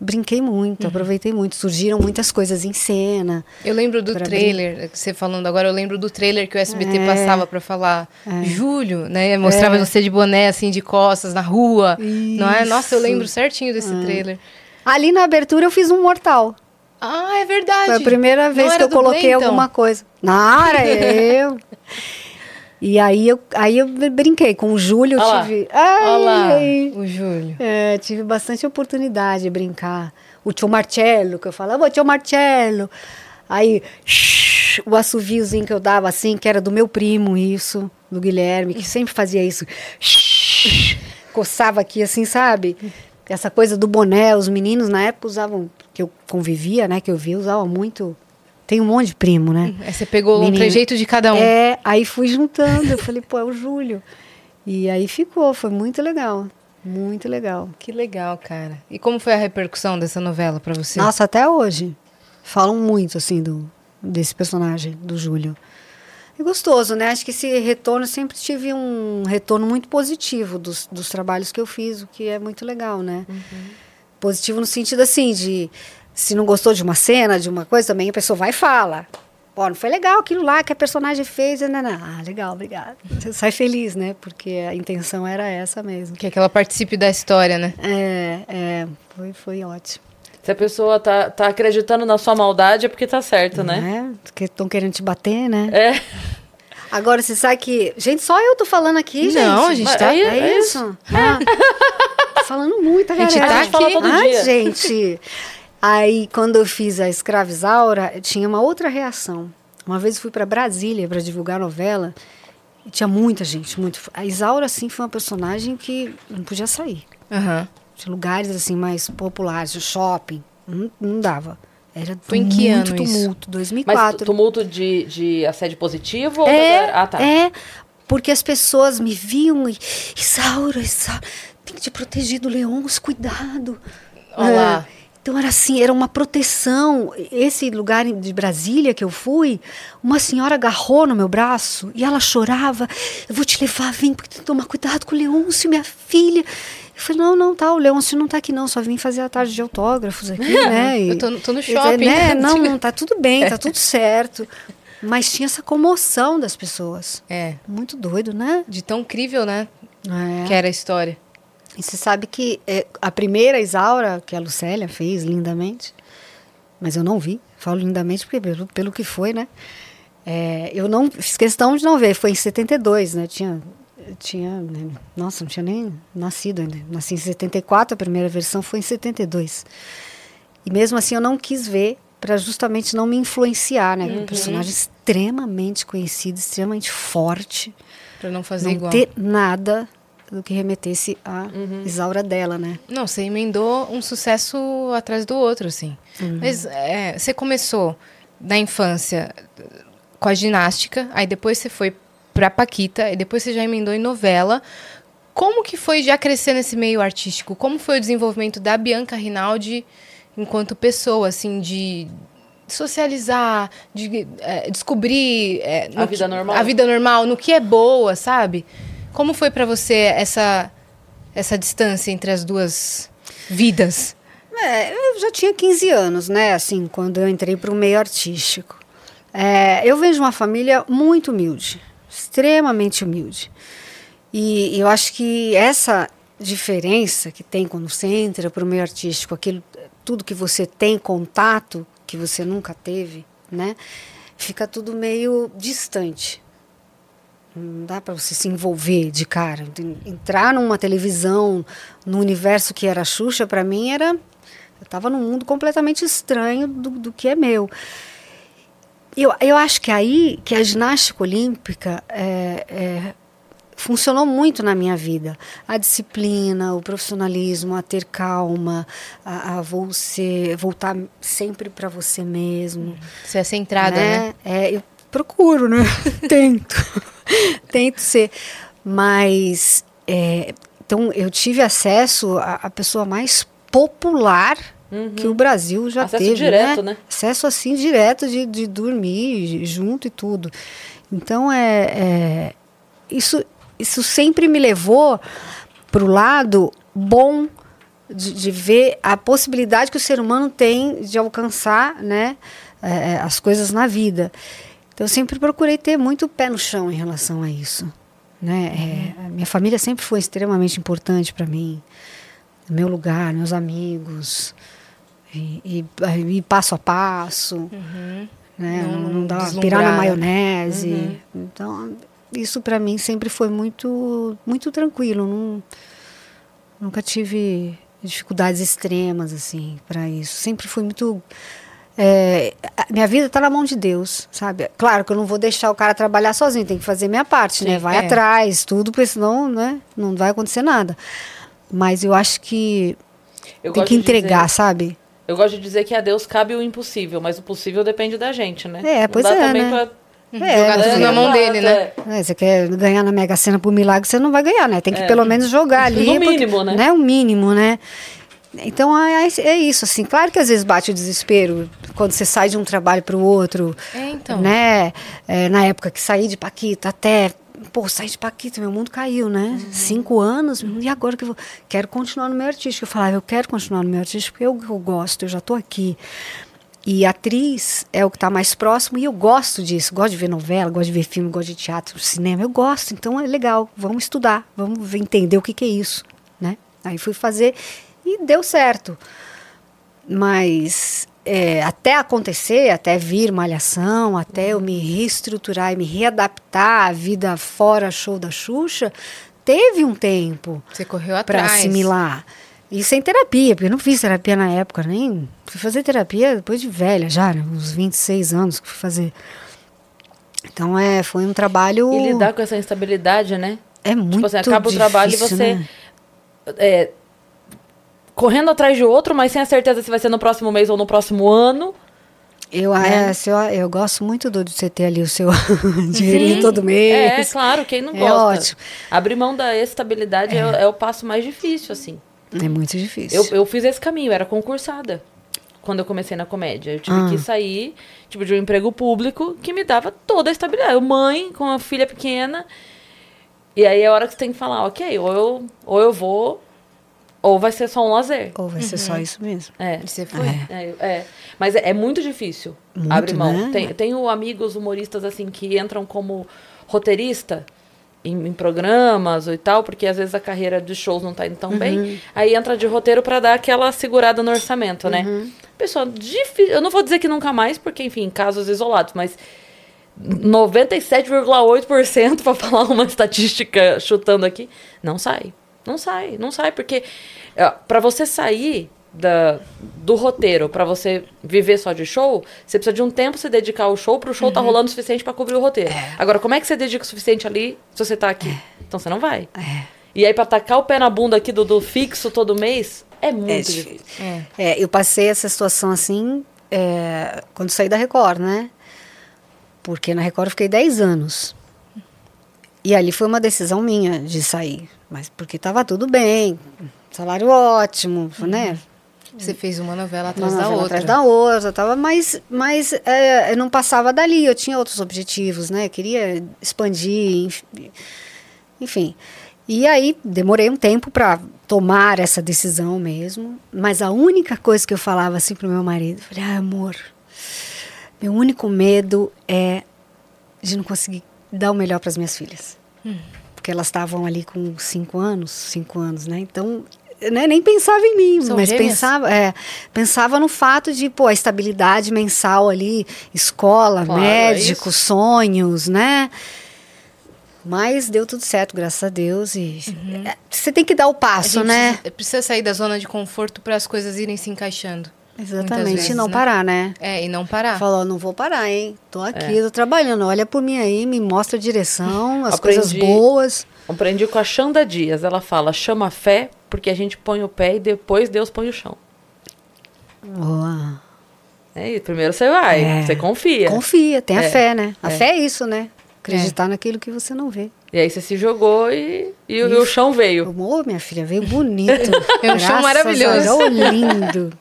brinquei muito, aproveitei muito. Surgiram muitas coisas em cena. Eu lembro do trailer, que você falando agora, eu lembro do trailer que o SBT É. passava pra falar Júlio, né? Mostrava você de boné, assim, de costas, na rua. Não é? Nossa, eu Isso. lembro certinho desse trailer. Ali na abertura eu fiz um mortal. Ah, é verdade. Foi a primeira vez que eu coloquei então? alguma coisa. Não, era eu. E aí eu, aí eu brinquei com o Júlio. eu Olha lá. tive, ai, Olha lá, ai. o Júlio. É, tive bastante oportunidade de brincar. O tio Marcello, que eu falava, ô tio Marcello. Aí, shh, o assoviozinho que eu dava assim, que era do meu primo, isso, do Guilherme, que sempre fazia isso. Shh, coçava aqui assim, sabe? Essa coisa do boné, os meninos na época usavam, que eu convivia, né, que eu via, usavam muito. Tem um monte de primo, né? Aí você pegou um Menino. trejeito de cada um. É, aí fui juntando, eu falei, pô, é o Júlio. E aí ficou, foi muito legal. Muito legal. Que legal, cara. E como foi a repercussão dessa novela pra você? Nossa, até hoje. Falam muito, assim, do, desse personagem, do Júlio. É gostoso, né? Acho que esse retorno, sempre tive um retorno muito positivo dos, dos trabalhos que eu fiz, o que é muito legal, né? Positivo no sentido assim, de se não gostou de uma cena, de uma coisa, também a pessoa vai e fala. Ó, não foi legal aquilo lá que a personagem fez. Né, né, né. Ah, legal, obrigada. Você sai feliz, né? Porque a intenção era essa mesmo. Que, é que ela participe da história, né? É, é foi, foi ótimo. Se a pessoa tá, tá acreditando na sua maldade é porque tá certo, né? É, porque estão querendo te bater, né? É. Agora, você sabe que. Gente, só eu tô falando aqui, gente. Não, a gente tá. É, é isso. Ah, tô falando muito, A tá A gente fala aqui. todo Ai, dia. gente. Aí, quando eu fiz a Escravizaura, tinha uma outra reação. Uma vez eu fui para Brasília para divulgar a novela e tinha muita gente, muito. A Isaura, assim, foi uma personagem que não podia sair. Aham. Tinha lugares, assim, mais populares, shopping, não, não dava. Era Foi em que muito ano isso? tumulto, Mas 2004. tumulto de, de assédio positivo? ou É, da- ah, tá. é, porque as pessoas me viam e, Isaura, Isaura, tem que te proteger do Leôncio, cuidado. Olha lá. É, Então era assim, era uma proteção. Esse lugar de Brasília que eu fui, uma senhora agarrou no meu braço e ela chorava. Eu vou te levar, vem, porque tem que tomar cuidado com o Leôncio, minha filha. Eu falei, não, não, tá, o Leôncio não tá aqui não, só vim fazer a tarde de autógrafos aqui, né? E- Eu tô, no- tô no shopping. Né? Não, não, tá tudo bem, tá tudo certo. Mas tinha essa comoção das pessoas. É, Muito doido, né? de tão incrível, né? É. Que era a história. E você sabe que é, a primeira Isaura, que a Lucélia fez lindamente, mas eu não vi, falo lindamente porque pelo, pelo que foi, né? É, eu não fiz questão de não ver, foi em 72, né? Eu tinha, eu tinha, né? nossa, não tinha nem nascido ainda. Nasci em 74, a primeira versão foi em 72. E mesmo assim eu não quis ver para justamente não me influenciar, né? Um personagem extremamente conhecido, extremamente forte Pra não fazer não igual. ter nada do que remetesse à Isaura dela, né? Não, você emendou um sucesso atrás do outro, assim. Mas é, você começou na infância com a ginástica, aí depois você foi pra Paquita, e depois você já emendou em novela. Como que foi já crescer nesse meio artístico? Como foi o desenvolvimento da Bianca Rinaldi enquanto pessoa, assim, de socializar, de é, descobrir é, A vida que- normal. a vida normal, no que é boa, sabe? Como foi pra você essa essa distância entre as duas vidas? É, eu já tinha 15 anos, né? Assim, quando eu entrei para o meio artístico. É, eu venho de uma família muito humilde, extremamente humilde. E, eu acho que essa diferença que tem quando você entra para o meio artístico, aquilo, tudo que você tem contato, que você nunca teve, né? Fica tudo meio distante. Não dá para você se envolver de cara. Entrar numa televisão, no universo que era a Xuxa, para mim era. Eu estava num mundo completamente estranho do, do que é meu. Eu, eu acho que aí que a ginástica olímpica é, é, funcionou muito na minha vida. A disciplina, o profissionalismo, a ter calma, a, a você voltar sempre para você mesmo. Você é centrada, né? É, eu procuro, né? Tento. Tento ser. Mas, é, então, eu tive acesso à, à pessoa mais popular que o Brasil já Acesso teve. direto, né? Acesso, assim, direto de, de dormir junto e tudo. Então, é, é isso, isso sempre me levou para o lado bom de, de ver a possibilidade que o ser humano tem de alcançar né, é, as coisas na vida. Então, eu sempre procurei ter muito pé no chão em relação a isso. Né? É, a minha família sempre foi extremamente importante para mim. Meu lugar, meus amigos. E, e, e passo a passo. Uhum. Né? Não Não, não dá pirar na maionese. Uhum. Então, isso para mim sempre foi muito, muito tranquilo. Não, nunca tive dificuldades extremas assim para isso. Sempre fui muito é, a minha vida está na mão de Deus, sabe? Claro que eu não vou deixar o cara trabalhar sozinho, tem que fazer minha parte, né? Sim, Vai é. atrás, tudo, porque senão, né, não vai acontecer nada. Mas eu acho que Eu tem gosto que de entregar, dizer- sabe? eu gosto de dizer que a Deus cabe o impossível, mas o possível depende da gente, né? É, Não pois dá é, também né? pra- Jogar É, tudo é, na mão dele, né? é. É, você quer ganhar na Mega Sena por milagre, você não vai ganhar, né? Tem que É. pelo menos jogar ali. No porque- mínimo, né? O mínimo, né? Então é, é isso, assim. Claro que às vezes bate o desespero quando você sai de um trabalho para o outro. É, então. Né? É, na época que saí de Paquita até. Pô, saí de Paquita, meu mundo caiu, né? Uhum. Cinco anos, e agora que eu vou. Quero continuar no meio artístico. Eu falava, eu quero continuar no meio artístico porque eu, eu gosto, eu já estou aqui. E atriz é o que está mais próximo e eu gosto disso. Gosto de ver novela, gosto de ver filme, gosto de teatro, cinema. Eu gosto, então é legal. Vamos estudar, vamos entender o que, que é isso, né? Aí fui fazer e deu certo. Mas é, até acontecer, até vir malhação, até eu me reestruturar e me readaptar à vida fora show da Xuxa, teve um tempo Você correu para assimilar. E sem terapia, porque eu não fiz terapia na época, nem. Fui fazer terapia depois de velha, já, né, uns 26 anos que fui fazer. Então é, foi um trabalho. E lidar com essa instabilidade, né? É muito Tipo assim, acaba o trabalho e difícil, você. né? é, correndo atrás de outro, mas sem a certeza se vai ser no próximo mês ou no próximo ano. Eu, né? é, eu, eu gosto muito do, de você ter ali o seu dinheirinho Sim. todo É, mês. claro, quem não É gosta. ótimo. Abrir mão da estabilidade é. o- é o passo mais difícil, assim. É, muito difícil. Eu, eu fiz esse caminho, era concursada quando eu comecei na comédia. Eu tive Ah. que sair tipo, de um emprego público que me dava toda a estabilidade. Eu, mãe, com a filha pequena. E aí é a hora que você tem que falar, ok, ou eu, ou eu vou, ou vai ser só um lazer. Ou vai ser só isso mesmo. É. E você foi? É, é. Mas é, é muito difícil Muito, abrir mão. né? Tem- tenho amigos humoristas assim que entram como roteirista em, em programas ou e tal, porque às vezes a carreira de shows não tá indo tão Uhum. bem. Aí entra de roteiro para dar aquela segurada no orçamento, né? Uhum. Pessoal, difícil. Eu não vou dizer que nunca mais, porque, enfim, casos isolados, mas 97,8% para falar uma estatística chutando aqui, não sai. Não sai, não sai, porque para você sair da, do roteiro, para você viver só de show, você precisa de um tempo se dedicar ao show, para o show Uhum. tá rolando o suficiente para cobrir o roteiro. É. Agora, como é que você dedica o suficiente ali se você tá aqui? Então você não vai. E aí, para tacar o pé na bunda aqui do, do fixo todo mês, é muito É difícil. difícil. É. É, eu passei essa situação assim é, quando saí da Record, né? Porque na Record eu fiquei 10 anos. E ali foi uma decisão minha de sair. Mas porque estava tudo bem, salário ótimo, né? Você fez uma novela Uma atrás da novela outra. atrás da outra, tava, mas, mas é, eu não passava dali, eu tinha outros objetivos, né? Eu queria expandir, enf- enfim. E aí demorei um tempo para tomar essa decisão mesmo, mas a única coisa que eu falava assim pro meu marido, eu falei: "Ah, amor, meu único medo é de não conseguir dar o melhor para as minhas filhas. Porque elas estavam ali com cinco anos, cinco anos, né? Então, né, nem pensava em mim, São mas gêmeas? pensava, é, pensava no fato de, pô, a estabilidade mensal ali, escola, Claro, é médico, isso. sonhos, né? Mas deu tudo certo, graças a Deus. E é, você tem que dar o passo, né? Precisa, precisa sair da zona de conforto para as coisas irem se encaixando. Exatamente. e não né? parar, né? É, e não parar. Falou, não vou parar, hein? Tô É. aqui, tô trabalhando. Olha por mim aí, me mostra a direção, as coisas Aprendi. boas. Aprendi com a Xanda Dias. Ela fala: chama a fé, porque a gente põe o pé e depois Deus põe o chão. Boa. É isso. Primeiro você vai, É. você confia. Confia, tem a É, fé, né? A é. fé é isso, né? Acreditar naquilo que você não vê. E aí você se jogou e, e, o- e o chão veio. Ô, minha filha, veio bonito. É um chão maravilhoso. a Deus, ô, lindo.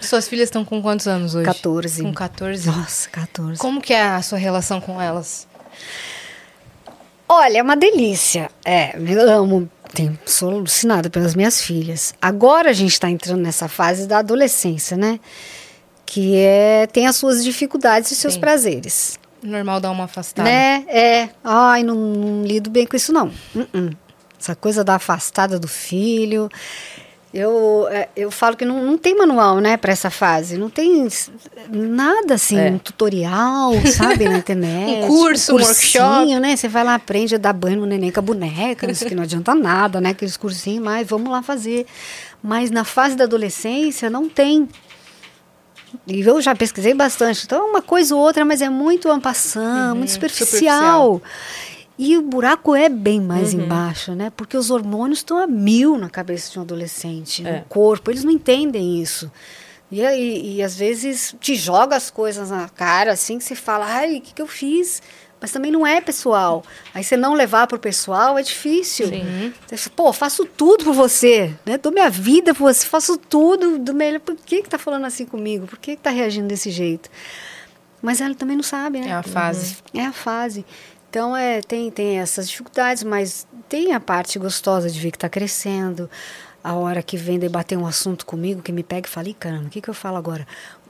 Suas filhas estão com quantos anos hoje? 14. Com 14. Nossa, 14. Como que é a sua relação com elas? Olha, é uma delícia. É, eu amo. Tenho, sou alucinada pelas minhas filhas. Agora a gente está entrando nessa fase da adolescência, né? Que é, tem as suas dificuldades e seus Sim. prazeres. Normal dar uma afastada. Né? É. Ai, não, não lido bem com isso, não. Uh-uh. Essa coisa da afastada do filho. Eu, é, eu falo que não, não tem manual, né, para essa fase. Não tem nada assim, É. um tutorial, sabe, na internet. Um curso, um cursinho, workshop. né? Você vai lá, aprende a dar banho no neném com a boneca, não sei o que, não adianta nada, né? Aqueles cursinhos, mas vamos lá fazer. Mas na fase da adolescência não tem. E eu já pesquisei bastante. Então é uma coisa ou outra, mas é muito ampassant, muito superficial. E o buraco é bem mais embaixo, né? Porque os hormônios estão a mil na cabeça de um adolescente, É. no corpo. Eles não entendem isso. E, e, e às vezes te joga as coisas na cara, assim, que você fala, ai, o que, que eu fiz? Mas também não é pessoal. Aí você não levar pro pessoal é difícil. Sim. Você fala, Pô, faço tudo por você, né? Dou minha vida por você, faço tudo do melhor. Por que que tá falando assim comigo? Por que que tá reagindo desse jeito? Mas ela também não sabe, né? É a fase. É a fase. Então, é, tem, tem essas dificuldades, mas tem a parte gostosa de ver que está crescendo. A hora que vem debater um assunto comigo, que me pega e fala, caramba, o que, que eu falo agora?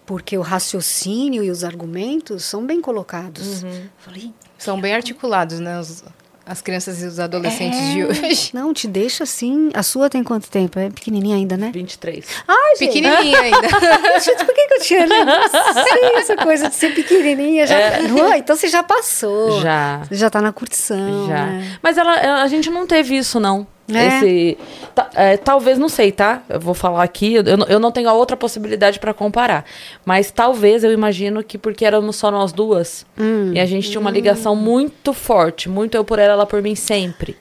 Porque o raciocínio e os argumentos são bem colocados. Falei, São bem articulados, né? os- as crianças e os adolescentes é, de hoje. Não, te deixa assim. A sua tem quanto tempo? É pequenininha ainda, né? 23. Ai, gente. Pequenininha ainda. Gente, por que, que eu tinha? Não sei, essa coisa de ser pequenininha. Já... Não, então você já passou. Já. Você já tá na curtição. Já. né? Mas ela- a gente não teve isso, não. É? Esse, ta- é, talvez, não sei, tá? Eu vou falar aqui, eu, não- eu não tenho a outra possibilidade pra comparar. Mas talvez eu imagino que porque éramos só nós duas. Hum. E a gente tinha uma ligação muito forte, muito eu por ela, ela por mim sempre.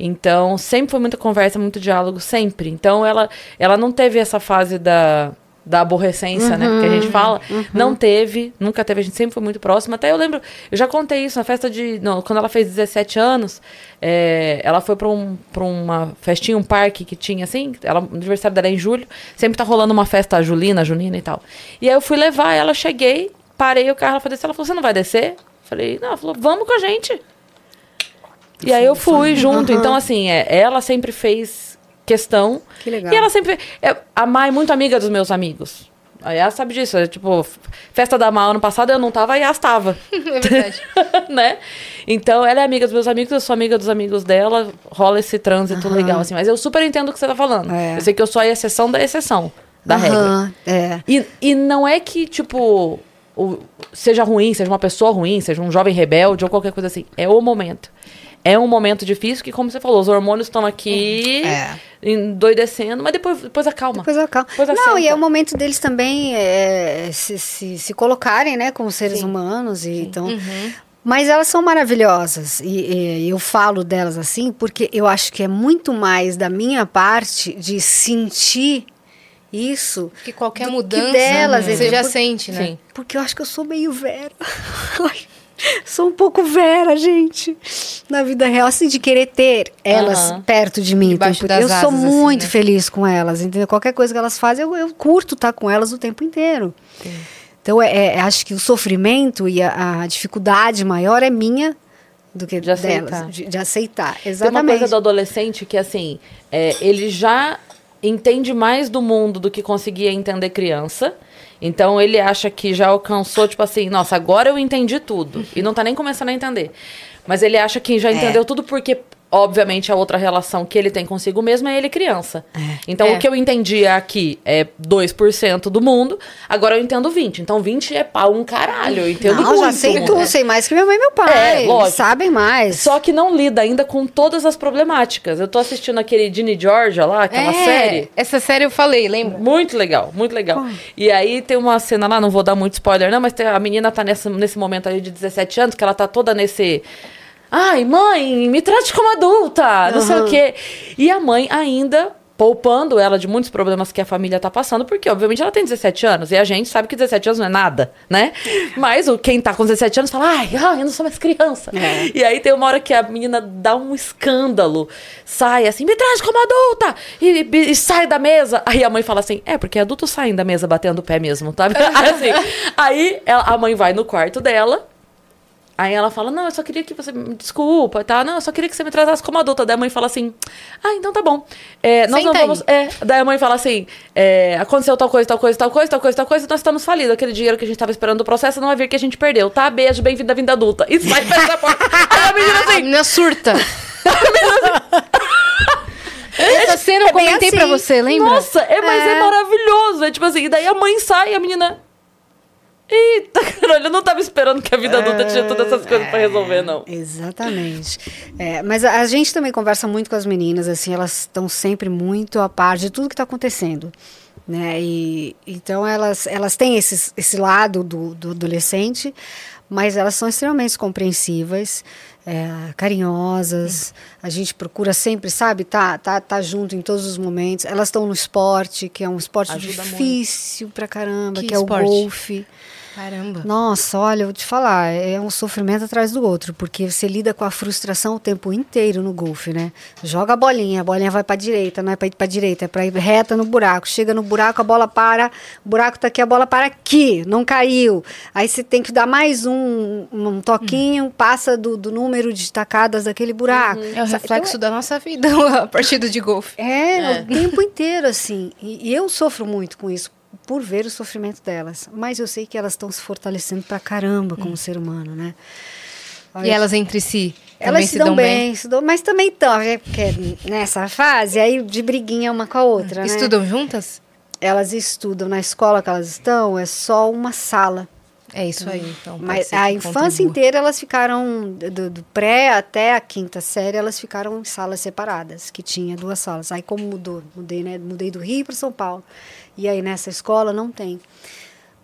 Então, sempre foi muita conversa, muito diálogo, sempre. Então, ela, ela não teve essa fase da, da aborrecência, né? Que a Uhum. gente fala. Não teve, nunca teve, a gente sempre foi muito próxima. Até eu lembro, eu já contei isso na festa de. não, quando ela fez 17 anos, é, ela foi pra, um, pra uma festinha, um parque que tinha assim. Ela, o aniversário dela é em julho. Sempre tá rolando uma festa julina, junina e tal. E aí eu fui levar ela, cheguei, parei o carro, ela foi descer. Ela falou: Você não vai descer? Falei: Não, ela falou: Vamos com a gente. E aí eu fui junto. Então, assim, é, ela sempre fez questão. Que legal. E ela sempre. A Mai é muito amiga dos meus amigos. A Yas sabe disso. É, tipo, festa da Mai ano passado eu não tava, a Yas tava. É verdade. né? Então, ela é amiga dos meus amigos, eu sou amiga dos amigos dela. Rola esse trânsito legal, assim. Mas eu super entendo o que você tá falando. É. Eu sei que eu sou a exceção da exceção da regra. Aham, É. E, e não é que, tipo, o- seja ruim, seja uma pessoa ruim, seja um jovem rebelde ou qualquer coisa assim. É o momento. É um momento difícil que, como você falou, os hormônios estão aqui É. endoidecendo, mas depois, depois acalma. Depois acalma. Depois Não, e é o momento deles também é, se, se, se colocarem, né, como seres humanos. E, então, Mas elas são maravilhosas. E, e eu falo delas assim porque eu acho que é muito mais da minha parte de sentir isso. Que qualquer do que mudança delas, você entendeu? já Por- sente, né? Sim. Porque eu acho que eu sou meio Vera. sou um pouco Vera, gente. Na vida real, assim, de querer ter elas perto de mim. Então, eu sou asas, assim, muito né? feliz com elas, entendeu? Qualquer coisa que elas fazem, eu, eu curto estar com elas o tempo inteiro. Então, é, é- acho que o sofrimento e a, a dificuldade maior é minha do que De aceitar. delas. De, de aceitar, Tem uma exatamente. coisa do adolescente que, assim, é, ele já entende mais do mundo do que conseguia entender criança. Então ele acha que já alcançou, tipo assim, nossa, agora eu entendi tudo. E não tá nem começando a entender. Mas ele acha que É. já entendeu tudo porque, obviamente, a outra relação que ele tem consigo mesmo é ele criança. Então É. o que eu entendia aqui é 2% do mundo, agora eu entendo 20. Então 20 é pau um caralho, eu entendo Não, muito. já sei né? tudo, sei mais que minha mãe e meu pai. É, lógico. sabem mais. Só que não lida ainda com todas as problemáticas. Eu tô assistindo aquele Ginny Georgia lá, aquela É, série. Essa série eu falei, lembra? Muito legal, muito legal. E aí tem uma cena lá, não vou dar muito spoiler, não, mas a menina tá nessa, nesse momento aí de 17 anos, que ela tá toda nesse. Ai, mãe, me trate como adulta, não sei o quê. E a mãe ainda poupando ela de muitos problemas que a família tá passando, porque obviamente ela tem 17 anos, e a gente sabe que 17 anos não é nada, né? Mas o, quem tá com 17 anos fala, ai, ai, eu não sou mais criança. E aí tem uma hora que a menina dá um escândalo, sai assim, me traz como adulta, e, e- e sai da mesa. Aí a mãe fala assim, é, porque adultos saem da mesa batendo o pé mesmo, tá? assim, aí ela- a mãe vai no quarto dela, Aí ela fala, não, eu só queria que você me desculpa, tá? Não, eu só queria que você me tratasse como adulta. Daí a mãe fala assim, ah, então tá bom. É, nós Senta não vamos. É, daí a mãe fala assim, é, aconteceu tal coisa, tal coisa, tal coisa, tal coisa, tal coisa, nós estamos falidos. Aquele dinheiro que a gente tava esperando do processo não vai vir que a gente perdeu, tá? Beijo, bem-vindo à vinda adulta. E sai fecha a porta. Aí a menina A assim, menina surta. Essa cena eu É comentei pra assim. você, lembra? nossa, é, mas é. É. maravilhoso. É tipo assim, e daí a mãe sai e a menina. Eita, caralho, eu não tava esperando que a vida adulta tinha todas essas coisas pra resolver, não. Exatamente. É, mas a, a gente também conversa muito com as meninas, assim, elas estão sempre muito a par de tudo que está acontecendo. Né? E, então elas, elas têm esses, esse lado do, do adolescente, mas elas são extremamente compreensivas. é, carinhosas. A gente procura sempre, sabe, tá, tá, tá junto em todos os momentos. Elas estão no esporte, que é um esporte Ajuda difícil pra caramba, Que que, é o golfe. Caramba. Nossa, olha, eu vou te falar, é um sofrimento atrás do outro, porque você lida com a frustração o tempo inteiro no golfe, né? Joga a bolinha, a bolinha vai pra direita, não é pra ir pra direita, é pra ir reta no buraco. Chega no buraco, a bola para, o buraco tá aqui, a bola para aqui, não caiu. Aí você tem que dar mais um, um toquinho, passa do, do número de tacadas daquele buraco. É o reflexo então, da nossa vida, a partida de golfe. é, É. o tempo inteiro, assim. E, e eu sofro muito com isso, por ver o sofrimento delas. Mas eu sei que elas estão se fortalecendo pra caramba como ser humano, né? E elas entre si Elas se dão bem, se dão- mas também estão, né? porque nessa fase, aí de briguinha uma com a outra, né? Estudam juntas? Elas estudam na escola que elas estão, é só uma sala. É isso aí, então. pode Mas a infância contribua. inteira elas ficaram, do, do pré até a quinta série, elas ficaram em salas separadas, que tinha duas salas. Aí como mudou, mudei, né? Mudei do Rio para São Paulo. E aí nessa escola não tem.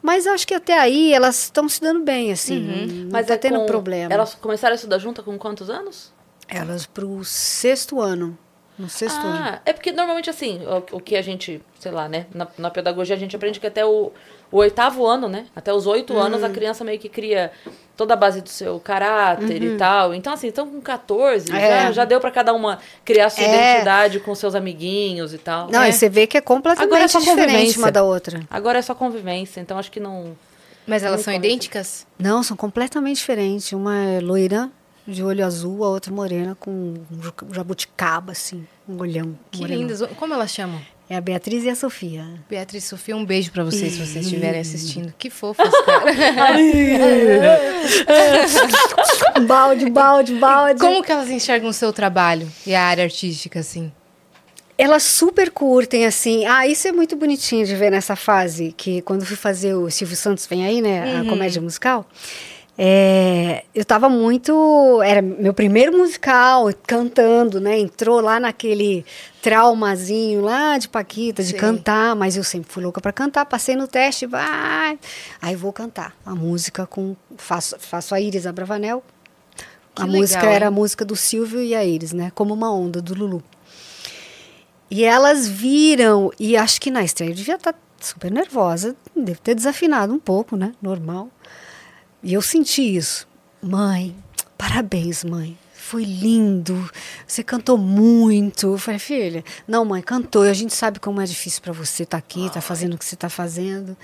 Mas acho que até aí elas estão se dando bem, assim. Não Mas tá é tendo com- problema. Elas começaram a estudar junto com quantos anos? Elas pro sexto ano. No sexto ano. Ah, é porque normalmente assim, o, o que a gente, sei lá, né? Na, na pedagogia a gente aprende que até o, o oitavo ano, né? Até os oito anos Hum. a criança meio que cria toda a base do seu caráter e tal. Então, assim, então com 14, Uhum. É. já, já deu pra cada uma criar sua É. identidade com seus amiguinhos e tal. Não, É. e você vê que é completamente Agora é só diferente convivência. uma da outra. Agora é só convivência, então acho que não. Mas elas No são começo. idênticas? Não, são completamente diferentes. Uma é loira, de olho azul, a outra morena, com um jabuticaba, assim, um olhão. Que morenão. lindas. Como elas chamam? É a Beatriz e a Sofia. Beatriz e Sofia, um beijo pra vocês, se vocês estiverem assistindo. Que fofas, cara. balde, balde, balde. Como que elas enxergam o seu trabalho e a área artística, assim? Elas super curtem, assim. Ah, isso é muito bonitinho de ver nessa fase, que quando fui fazer o Silvio Santos Vem Aí, né, a comédia musical, é, eu tava muito... Era meu primeiro musical, cantando, né, entrou lá naquele traumazinho lá de Paquita, de Sim. cantar, mas eu sempre fui louca pra cantar, passei no teste, vai... Aí vou cantar a música com... Faço, faço a Iris Abravanel, Que a legal, música era a música do Silvio e a Iris, né, como uma onda do Lulu. E elas viram, e acho que na estreia eu devia estar super nervosa, deve ter desafinado um pouco, né? Normal. E eu senti isso. Mãe, parabéns, mãe. Foi lindo. Você cantou muito. Eu falei, filha, não, mãe, cantou. E a gente sabe como é difícil para você estar aqui, estar fazendo o que você está fazendo.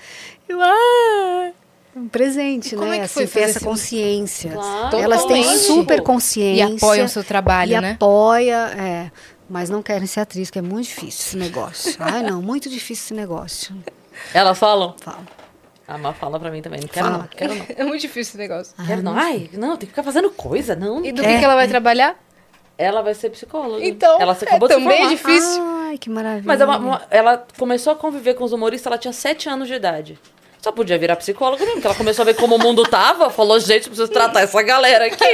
Eu, ah, um presente, E como né? é que foi assim, ter fazer essa esse- consciência. Claro, Elas têm super consciência. E apoiam o seu trabalho, e né? apoia, é. Mas não querem ser atriz, que é muito difícil esse negócio. Ai, não, muito difícil esse negócio. Elas falam? Fala. A Má fala pra mim também. Não quero Fala. não, quero não. É muito difícil esse negócio. Quero não. Ai, não, tem que ficar fazendo coisa, não. E do É. que, que ela vai trabalhar? Ela vai ser psicóloga. Então, ela se é acabou de se também difícil. Ai, que maravilha. Mas é uma- uma- ela começou a conviver com os humoristas, ela tinha sete anos de idade. Só podia virar psicóloga mesmo, porque ela começou a ver como o mundo tava, falou, gente, preciso tratar essa galera aqui.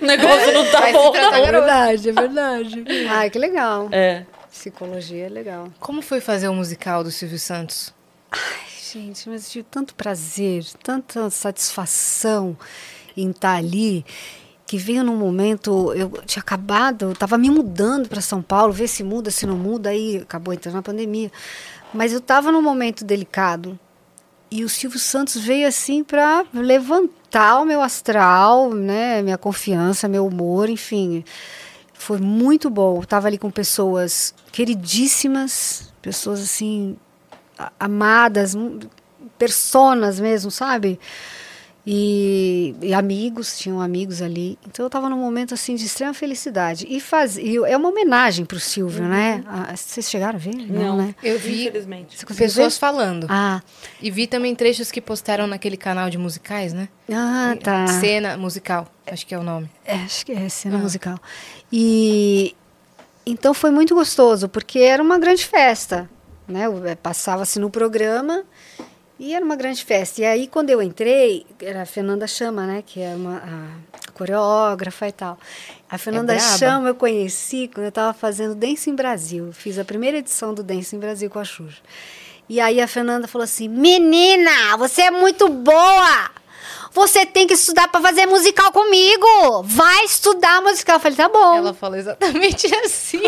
O negócio não tá Vai bom, não. É verdade, é verdade. Ai, que legal. É. Psicologia é legal. Como foi fazer o musical do Silvio Santos? Ai, gente, mas eu tive tanto prazer, tanta satisfação em estar ali, que veio num momento, eu tinha acabado, eu estava me mudando para São Paulo, ver se muda, se não muda, aí acabou entrando na pandemia. Mas eu estava num momento delicado. E o Silvio Santos veio assim para levantar o meu astral, né, minha confiança, meu humor, enfim. Foi muito bom. Eu tava ali com pessoas queridíssimas, pessoas assim a- amadas, personas mesmo, sabe? E, e amigos, tinham amigos ali. Então eu estava num momento assim de extrema felicidade. E, faz, e é uma homenagem para o Silvio, né? Ah, vocês chegaram a ver? Não, né? Eu vi Infelizmente. Pessoas ver? falando. Ah, E vi também trechos que postaram naquele canal de musicais, né? ah, tá. Cena musical, acho que é o nome. É, acho que é cena musical. E então foi muito gostoso, porque era uma grande festa, né? Eh, Passava-se no programa e era uma grande festa. E aí quando eu entrei, era a Fernanda Chama, né? Que é uma a coreógrafa e tal. A Fernanda braba. Chama eu conheci quando eu estava fazendo Dance em Brasil. Fiz a primeira edição do Dance em Brasil com a Xuxa. E aí a Fernanda falou assim: Menina, você é muito boa! Você tem que estudar pra fazer musical comigo. Vai estudar musical. Eu falei, tá bom. Ela falou exatamente assim.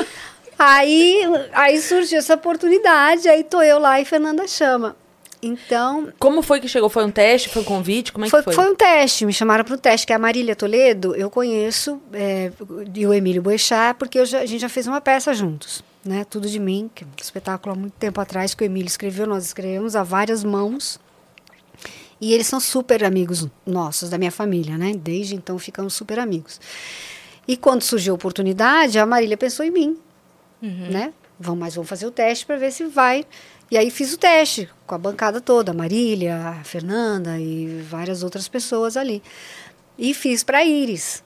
Aí, aí surgiu essa oportunidade, aí tô eu lá e Fernanda chama. Então, Como foi que chegou? Foi um teste? Foi um convite? Como é foi, que foi? foi um teste, me chamaram para o teste, que é a Marília Toledo, eu conheço, é, e o Emílio Boechat, porque já- a gente já fez uma peça juntos, né? Tudo de mim, que é um espetáculo há muito tempo atrás que o Emílio escreveu, nós escrevemos a várias mãos. E eles são super amigos nossos, da minha família, né? Desde então ficamos super amigos. E quando surgiu a oportunidade, a Marília pensou em mim, né? Vamos, mas vamos fazer o teste para ver se vai. E aí fiz o teste com a bancada toda, a Marília, a Fernanda e várias outras pessoas ali. E fiz para Iris.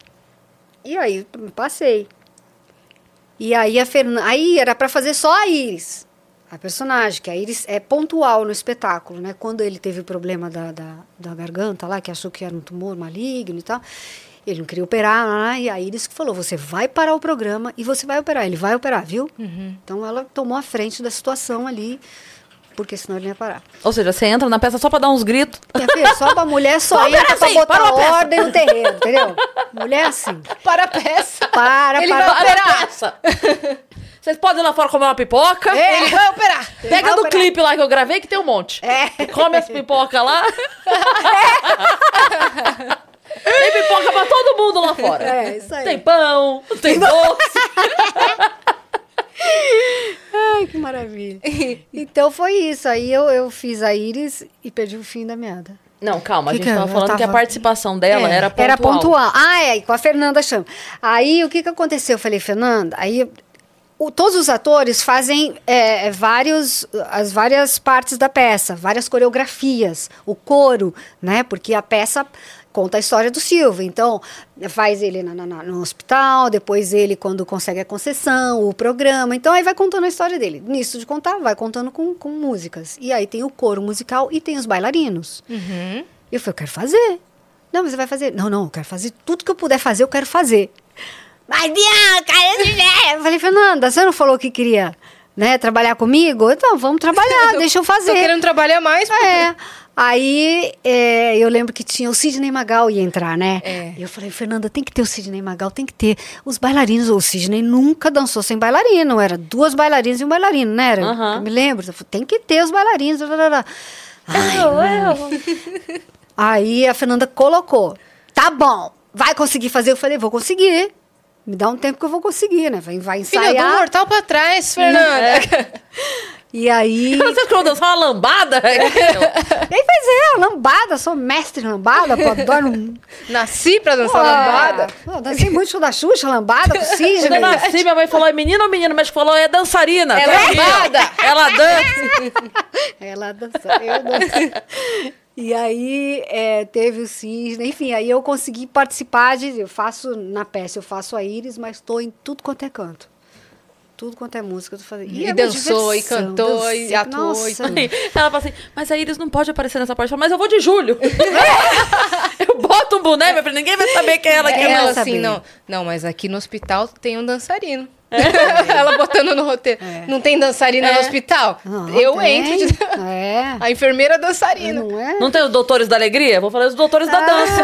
E aí passei. E aí a Fernanda, aí era para fazer só a Iris, a personagem, que a Iris é pontual no espetáculo, né? Quando ele teve o problema da, da, da garganta lá, que achou que era um tumor maligno e tal, ele não queria operar, e a Iris que falou, você vai parar o programa e você vai operar. Ele vai operar, viu? Então ela tomou a frente da situação ali, porque senão ele não ia parar. Ou seja, você entra na peça só pra dar uns gritos. Filha, só pra mulher só Só entra assim, botar para peça. ordem no terreno, entendeu? Mulher assim. Para a peça. Para, Ele para. vai Para a peça. Vocês podem ir lá fora comer uma pipoca. Ele vai operar. Pega vai do operar. clipe lá que eu gravei, que tem um monte. É. Come as pipoca lá. tem pipoca pra todo mundo lá fora. É, isso aí. Tem pão, tem doce. Ai, que maravilha. Então foi isso. Aí eu, eu fiz a Iris e perdi o fim da meada. Não, calma, a Que gente que tava falando que a tava- participação dela É, era pontual. Era pontual. Ah, é, e com a Fernanda Chama. Aí o que, que aconteceu? Eu falei, Fernanda, aí o- todos os atores fazem é, vários, as várias partes da peça, várias coreografias, o coro, né? Porque a peça conta a história do Silvio. Então, faz ele na- na- no hospital, depois ele quando consegue a concessão, o programa. Então, aí vai contando a história dele. Nisso de contar, vai contando com, com músicas. E aí tem o coro musical e tem os bailarinos. Uhum. Eu falei, eu quero fazer. Não, mas você vai fazer. Não, não, eu quero fazer. Tudo que eu puder fazer, eu quero fazer. Mas, Bianca, eu falei, Fernanda, você não falou que queria né, trabalhar comigo? Então, vamos trabalhar, deixa eu Tô fazer. querendo trabalhar mais. pô. É. Aí é, eu lembro que tinha o Sidney Magal ia entrar, né? É. E eu falei, Fernanda, tem que ter o Sidney Magal, tem que ter. Os bailarinos, o Sidney nunca dançou sem bailarino, era duas bailarinas e um bailarino, né? Era. Eu me lembro, eu falei, tem que ter os bailarinos. blá, blá, blá. Ai, Aí a Fernanda colocou. Tá bom, vai conseguir fazer? Eu falei, vou conseguir. Me dá um tempo que eu vou conseguir, né? Vai, vai Filha, do ensaiar. mortal pra trás, Fernanda. E aí. Você ficou dançar uma lambada? Nem pois é, lambada, sou mestre lambada, pô, adoro um. Nasci pra dançar Pô, lambada. Pô, dancei muito show da Xuxa, lambada, com Quando eu nasci, minha mãe falou, é menino ou menino? Médico falou, é dançarina. É lambada. Ela dança. Ela dança, eu danço. E aí é, teve o Cisne, enfim, aí eu consegui participar de. Eu faço na peça, eu faço a Iris, mas estou em tudo quanto é canto. Tudo quanto é música, eu fazendo. E é uma dançou, e cantou, e atuou, e Nossa. Aí Ela fala assim, mas a Iris não pode aparecer nessa parte. Eu falo, Mas eu vou de julho. eu boto um boné, meu filho, ninguém vai saber que é ela que É, é. não, não assim, não. Não, mas aqui no hospital tem um dançarino. Ela botando no roteiro. Não tem dançarina É. no hospital? Não, eu tem. entro de... É. A enfermeira dançarina. Não é? Não tem os doutores da alegria? Vou falar os doutores da dança.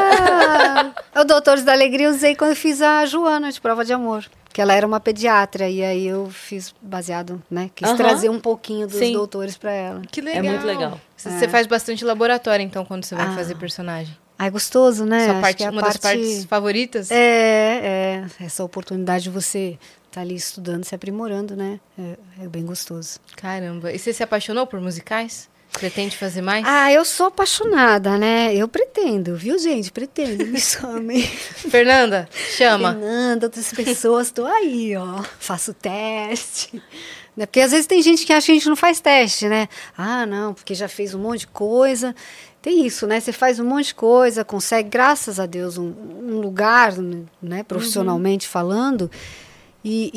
Ah, o Doutores da Alegria eu usei quando eu fiz a Joana de Prova de Amor. Que ela era uma pediatra. E aí eu fiz baseado, né? Quis trazer um pouquinho dos Sim. doutores pra ela. Que legal. muito legal. Você você faz bastante laboratório, então, quando você vai Ah. fazer personagem. Ai, gostoso, né? Sua Acho parte, é a uma das parte- partes favoritas? É, é. Essa oportunidade de você estar ali estudando, se aprimorando, né? É, é bem gostoso. Caramba. E você se apaixonou por musicais? Pretende fazer mais? Ah, eu sou apaixonada, né? Eu pretendo, viu, gente? Pretendo, me chamem. Fernanda, chama. Fernanda, outras pessoas, tô aí, ó. Faço teste. Né? Porque às vezes tem gente que acha que a gente não faz teste, né? Ah, não, porque já fez um monte de coisa. Tem isso, né? Você faz um monte de coisa, consegue, graças a Deus, um, um lugar, né? Profissionalmente falando. E,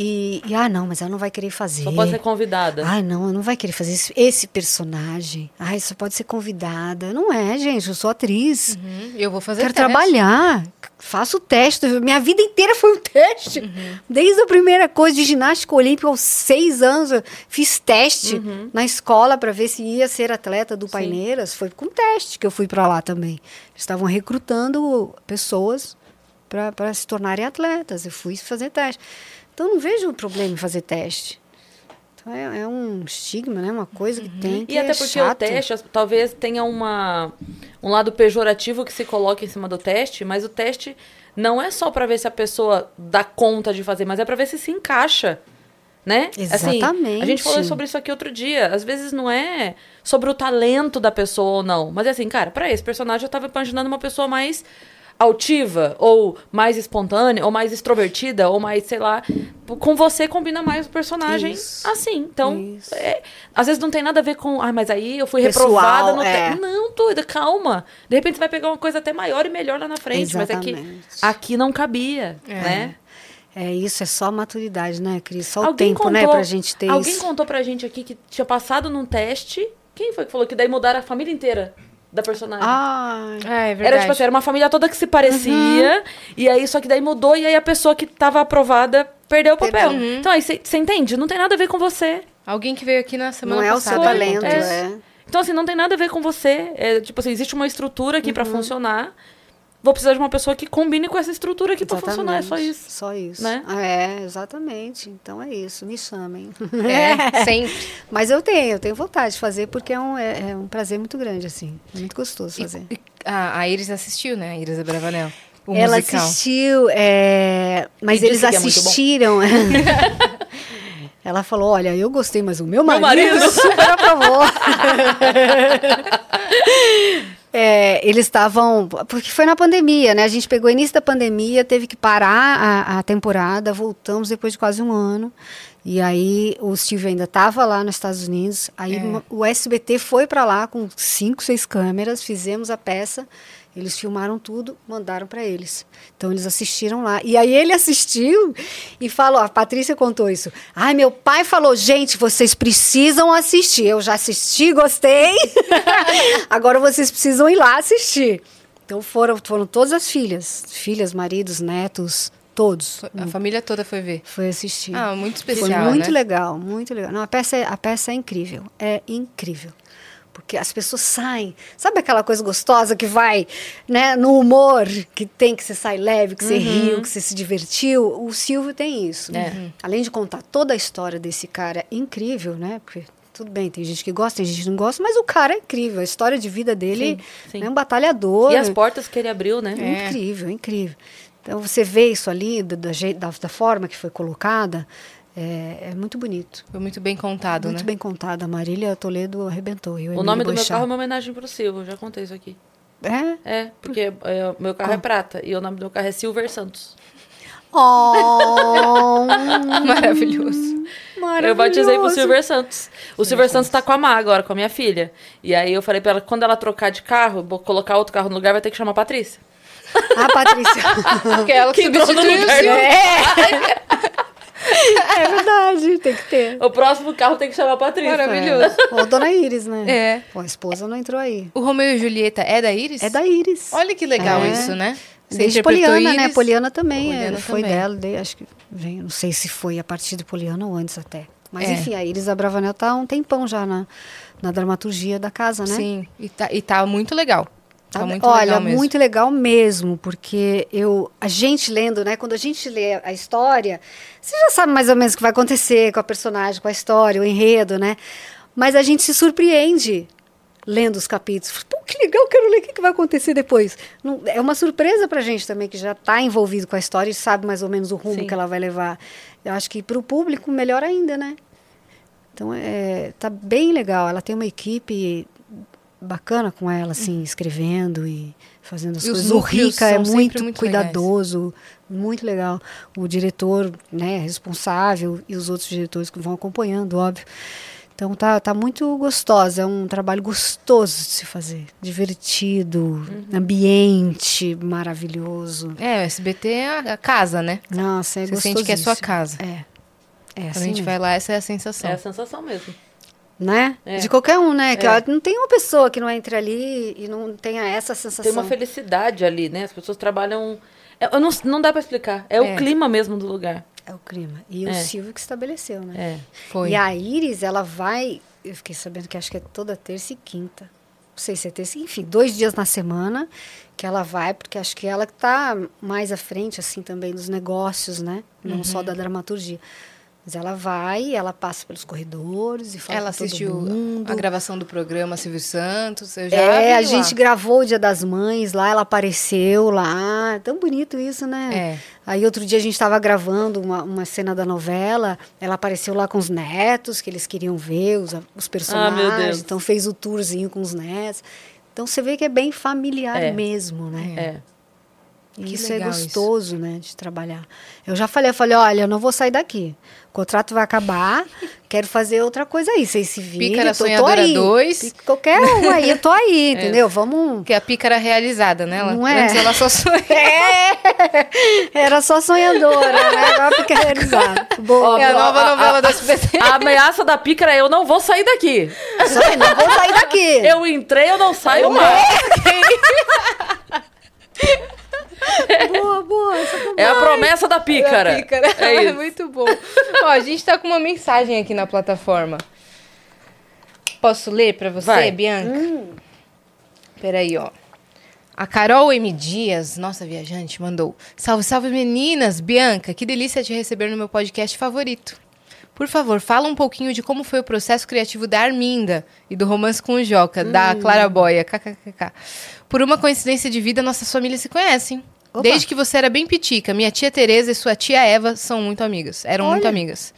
e, e, ah, não, mas ela não vai querer fazer. Só pode ser convidada. Ai, não, ela não vai querer fazer esse, esse personagem. Ai, só pode ser convidada. Não é, gente, eu sou atriz. Uhum, Eu vou fazer Quero teste. trabalhar. Faço teste. Minha vida inteira foi um teste. Uhum. Desde a primeira coisa de ginástica olímpica, aos seis anos, eu fiz teste Uhum. na escola para ver se ia ser atleta do Paineiras. Foi com teste que eu fui para lá também. Eles estavam recrutando pessoas para se tornarem atletas. Eu fui fazer teste. Então, não vejo problema em fazer teste. Então, é, é um estigma, né? Uma coisa que tem que E até é porque chato. o teste talvez tenha uma, um lado pejorativo que se coloca em cima do teste, mas o teste não é só pra ver se a pessoa dá conta de fazer, mas é pra ver se se encaixa. Né? Assim, Exatamente. a gente falou sobre isso aqui outro dia. Às vezes não é sobre o talento da pessoa ou não. Mas é assim, cara, pra esse personagem eu tava imaginando uma pessoa mais altiva, ou mais espontânea, ou mais extrovertida, ou mais, sei lá. Com você combina mais o personagem Isso. assim. Então, é, às vezes não tem nada a ver com. Ah, mas aí eu fui Pessoal, reprovada no é. te- Não, doida, calma. De repente você vai pegar uma coisa até maior e melhor lá na frente. Mas é que Exatamente. aqui não cabia, É. né? É isso, é só maturidade, né, Cris? Só o Alguém tempo, contou, né, pra gente ter Alguém isso. contou pra gente aqui que tinha passado num teste. Quem foi que falou que daí mudaram a família inteira da personagem? Ah, é verdade. Era tipo assim, era uma família toda que se parecia, Uhum. e aí só que daí mudou, e aí a pessoa que tava aprovada perdeu o papel. Uhum. Então aí você entende? Não tem nada a ver com você. Alguém que veio aqui na semana não é o passada. seu talento, é. é. Então, assim, não tem nada a ver com você. É, tipo assim, existe uma estrutura aqui Uhum. pra funcionar. Vou precisar de uma pessoa que combine com essa estrutura aqui pra funcionar. É só isso. Só isso. né? É, exatamente. Então é isso, me chamem. É, sempre. Mas eu tenho, eu tenho vontade de fazer, porque é um, é, é um prazer muito grande, assim. É muito gostoso fazer. E a, a Iris assistiu, né? A Iris Abravanel. O Ela musical. assistiu, é, mas E eles é assistiram. Ela falou: Olha, eu gostei, mas o meu marido, marido. super aprovou. É, eles estavam. Porque foi na pandemia, né? A gente pegou o início da pandemia, teve que parar a, a temporada, voltamos depois de quase um ano. E aí o Steve ainda estava lá nos Estados Unidos. Aí É. o SBT foi para lá com cinco, seis câmeras, fizemos a peça. Eles filmaram tudo, mandaram para eles. Então eles assistiram lá. E aí ele assistiu e falou: a Patrícia contou isso. Ai, meu pai falou: gente, vocês precisam assistir. Eu já assisti, gostei. Agora vocês precisam ir lá assistir. Então foram, foram todas as filhas, filhas, maridos, netos, todos. A família toda foi ver. Foi assistir. Ah, muito Foi especial, muito né? legal, muito legal. Não, a peça, é, a peça é incrível, é incrível. Porque as pessoas saem, sabe aquela coisa gostosa que vai, né, no humor, que tem que você sai leve, que você riu, que você se divertiu. O Silvio tem isso. É. Além de contar toda a história desse cara incrível, né? Porque tudo bem, tem gente que gosta, tem gente que não gosta, mas o cara é incrível. A história de vida dele Sim, sim. é um batalhador. E as portas que ele abriu, né? É. Incrível, incrível. Então você vê isso ali, da, da- da forma que foi colocada, é, é muito bonito. Foi muito bem contado, muito né? bem contado. A Marília Toledo arrebentou. E o O nome do meu carro é uma homenagem pro Silvio, já contei isso aqui. É? É, porque é, o meu carro é prata e o nome do meu carro é Silver Santos. Oh, Maravilhoso. Eu batizei pro maravilhoso. Silver Santos. O Silver Santos tá com a Má agora, com a minha filha. E aí eu falei pra ela, quando ela trocar de carro, vou colocar outro carro no lugar, vai ter que chamar a Patrícia. Ah, Patrícia. Porque ela Que entrou no substituiu o lugar Silvio. é verdade, tem que ter. O próximo carro tem que chamar a Patrícia. Maravilhoso. Ou Dona Iris, né? É. Pô, a esposa não entrou aí. O Romeu e Julieta é da Iris? É da Iris. Olha que legal É. isso, né? Você Desde Poliana, né? Iris? Poliana também. é, Poliana foi também. dela, de- acho que vem, não sei se foi a partir de Poliana ou antes até. Mas É. enfim, a Iris Abravanel tá há um tempão já na, na dramaturgia da casa, né? Sim, e tá, e tá muito legal. Tá muito Olha, legal mesmo. muito legal mesmo, porque eu, a gente lendo, né? Quando a gente lê a história, você já sabe mais ou menos o que vai acontecer com a personagem, com a história, o enredo, né? Mas a gente se surpreende lendo os capítulos. Pô, que legal, quero ler o que, que vai acontecer depois. Não- é uma surpresa pra gente também, que já está envolvido com a história e sabe mais ou menos o rumo Sim. que ela vai levar. Eu acho que para o público, melhor ainda, né? Então, é, tá bem legal. Ela tem uma equipe bacana com ela, assim, escrevendo e fazendo as E coisas. O Rica é muito, muito cuidadoso, muito legal. O diretor, né, responsável e os outros diretores que vão acompanhando, óbvio. Então tá, tá muito gostosa, é um trabalho gostoso de se fazer, divertido, ambiente maravilhoso. É, o SBT é a, casa, né? Nossa, é Você sente que é sua casa. É. É Quando assim a gente mesmo. vai lá, essa é a sensação. É a sensação mesmo. Né? É. De qualquer um, né? Que É. não tem uma pessoa que não entre ali e não tenha essa sensação. Tem uma felicidade ali, né? As pessoas trabalham. é, Eu não, não dá pra explicar. É, É. o clima mesmo do lugar. É o clima. E É. o Silvio que estabeleceu, né? É. Foi. E a Iris, ela vai. Eu fiquei sabendo que acho que é toda terça e quinta. Não sei se é terça, enfim, dois dias na semana que ela vai, porque acho que ela que tá mais à frente, assim, também dos negócios, né? Não Uhum. só da dramaturgia. Mas ela vai, ela passa pelos corredores e fala Ela assistiu mundo. a gravação do programa Silvio Santos. Eu já É, a lá. gente gravou o Dia das Mães lá, ela apareceu lá. Tão bonito isso, né? É. Aí outro dia a gente estava gravando uma, uma cena da novela, ela apareceu lá com os netos, que eles queriam ver, os, os personagens. Ah, meu Deus. Então fez o tourzinho com os netos. Então você vê que é bem familiar É. mesmo, né? É. Que isso é gostoso, né, de trabalhar. Eu já falei, eu falei, olha, eu não vou sair daqui. O contrato vai acabar, quero fazer outra coisa aí. Vocês se virem, Pícara tô, tô Sonhadora aí. 2. Pic- Qualquer um aí, eu tô aí, entendeu? Vamos... Que é a pícara realizada, né? Ela, Não é? Antes ela só sonha. É, era só sonhadora, né? Agora fica realizado. Boa. É a nova a- novela a- do SBT. A ameaça da pícara é eu não vou sair daqui. Só, não vou sair daqui. Eu entrei, eu não saio mais. Boa, boa. É a promessa da pícara. Da pícara. É É isso. muito bom. Ó, a gente tá com uma mensagem aqui na plataforma. Posso ler pra você, Vai. Bianca? Peraí, ó. A Carol M. Dias, nossa viajante, mandou. Salve, salve meninas! Bianca, que delícia te receber no meu podcast favorito. Por favor, fala um pouquinho de como foi o processo criativo da Arminda e do romance com o Joca, da Clara Boia, kkkk. Por uma coincidência de vida, nossas famílias se conhecem. Opa. Desde que você era bem pitica, minha tia Tereza e sua tia Eva são muito amigas. Eram muito Olha. amigas.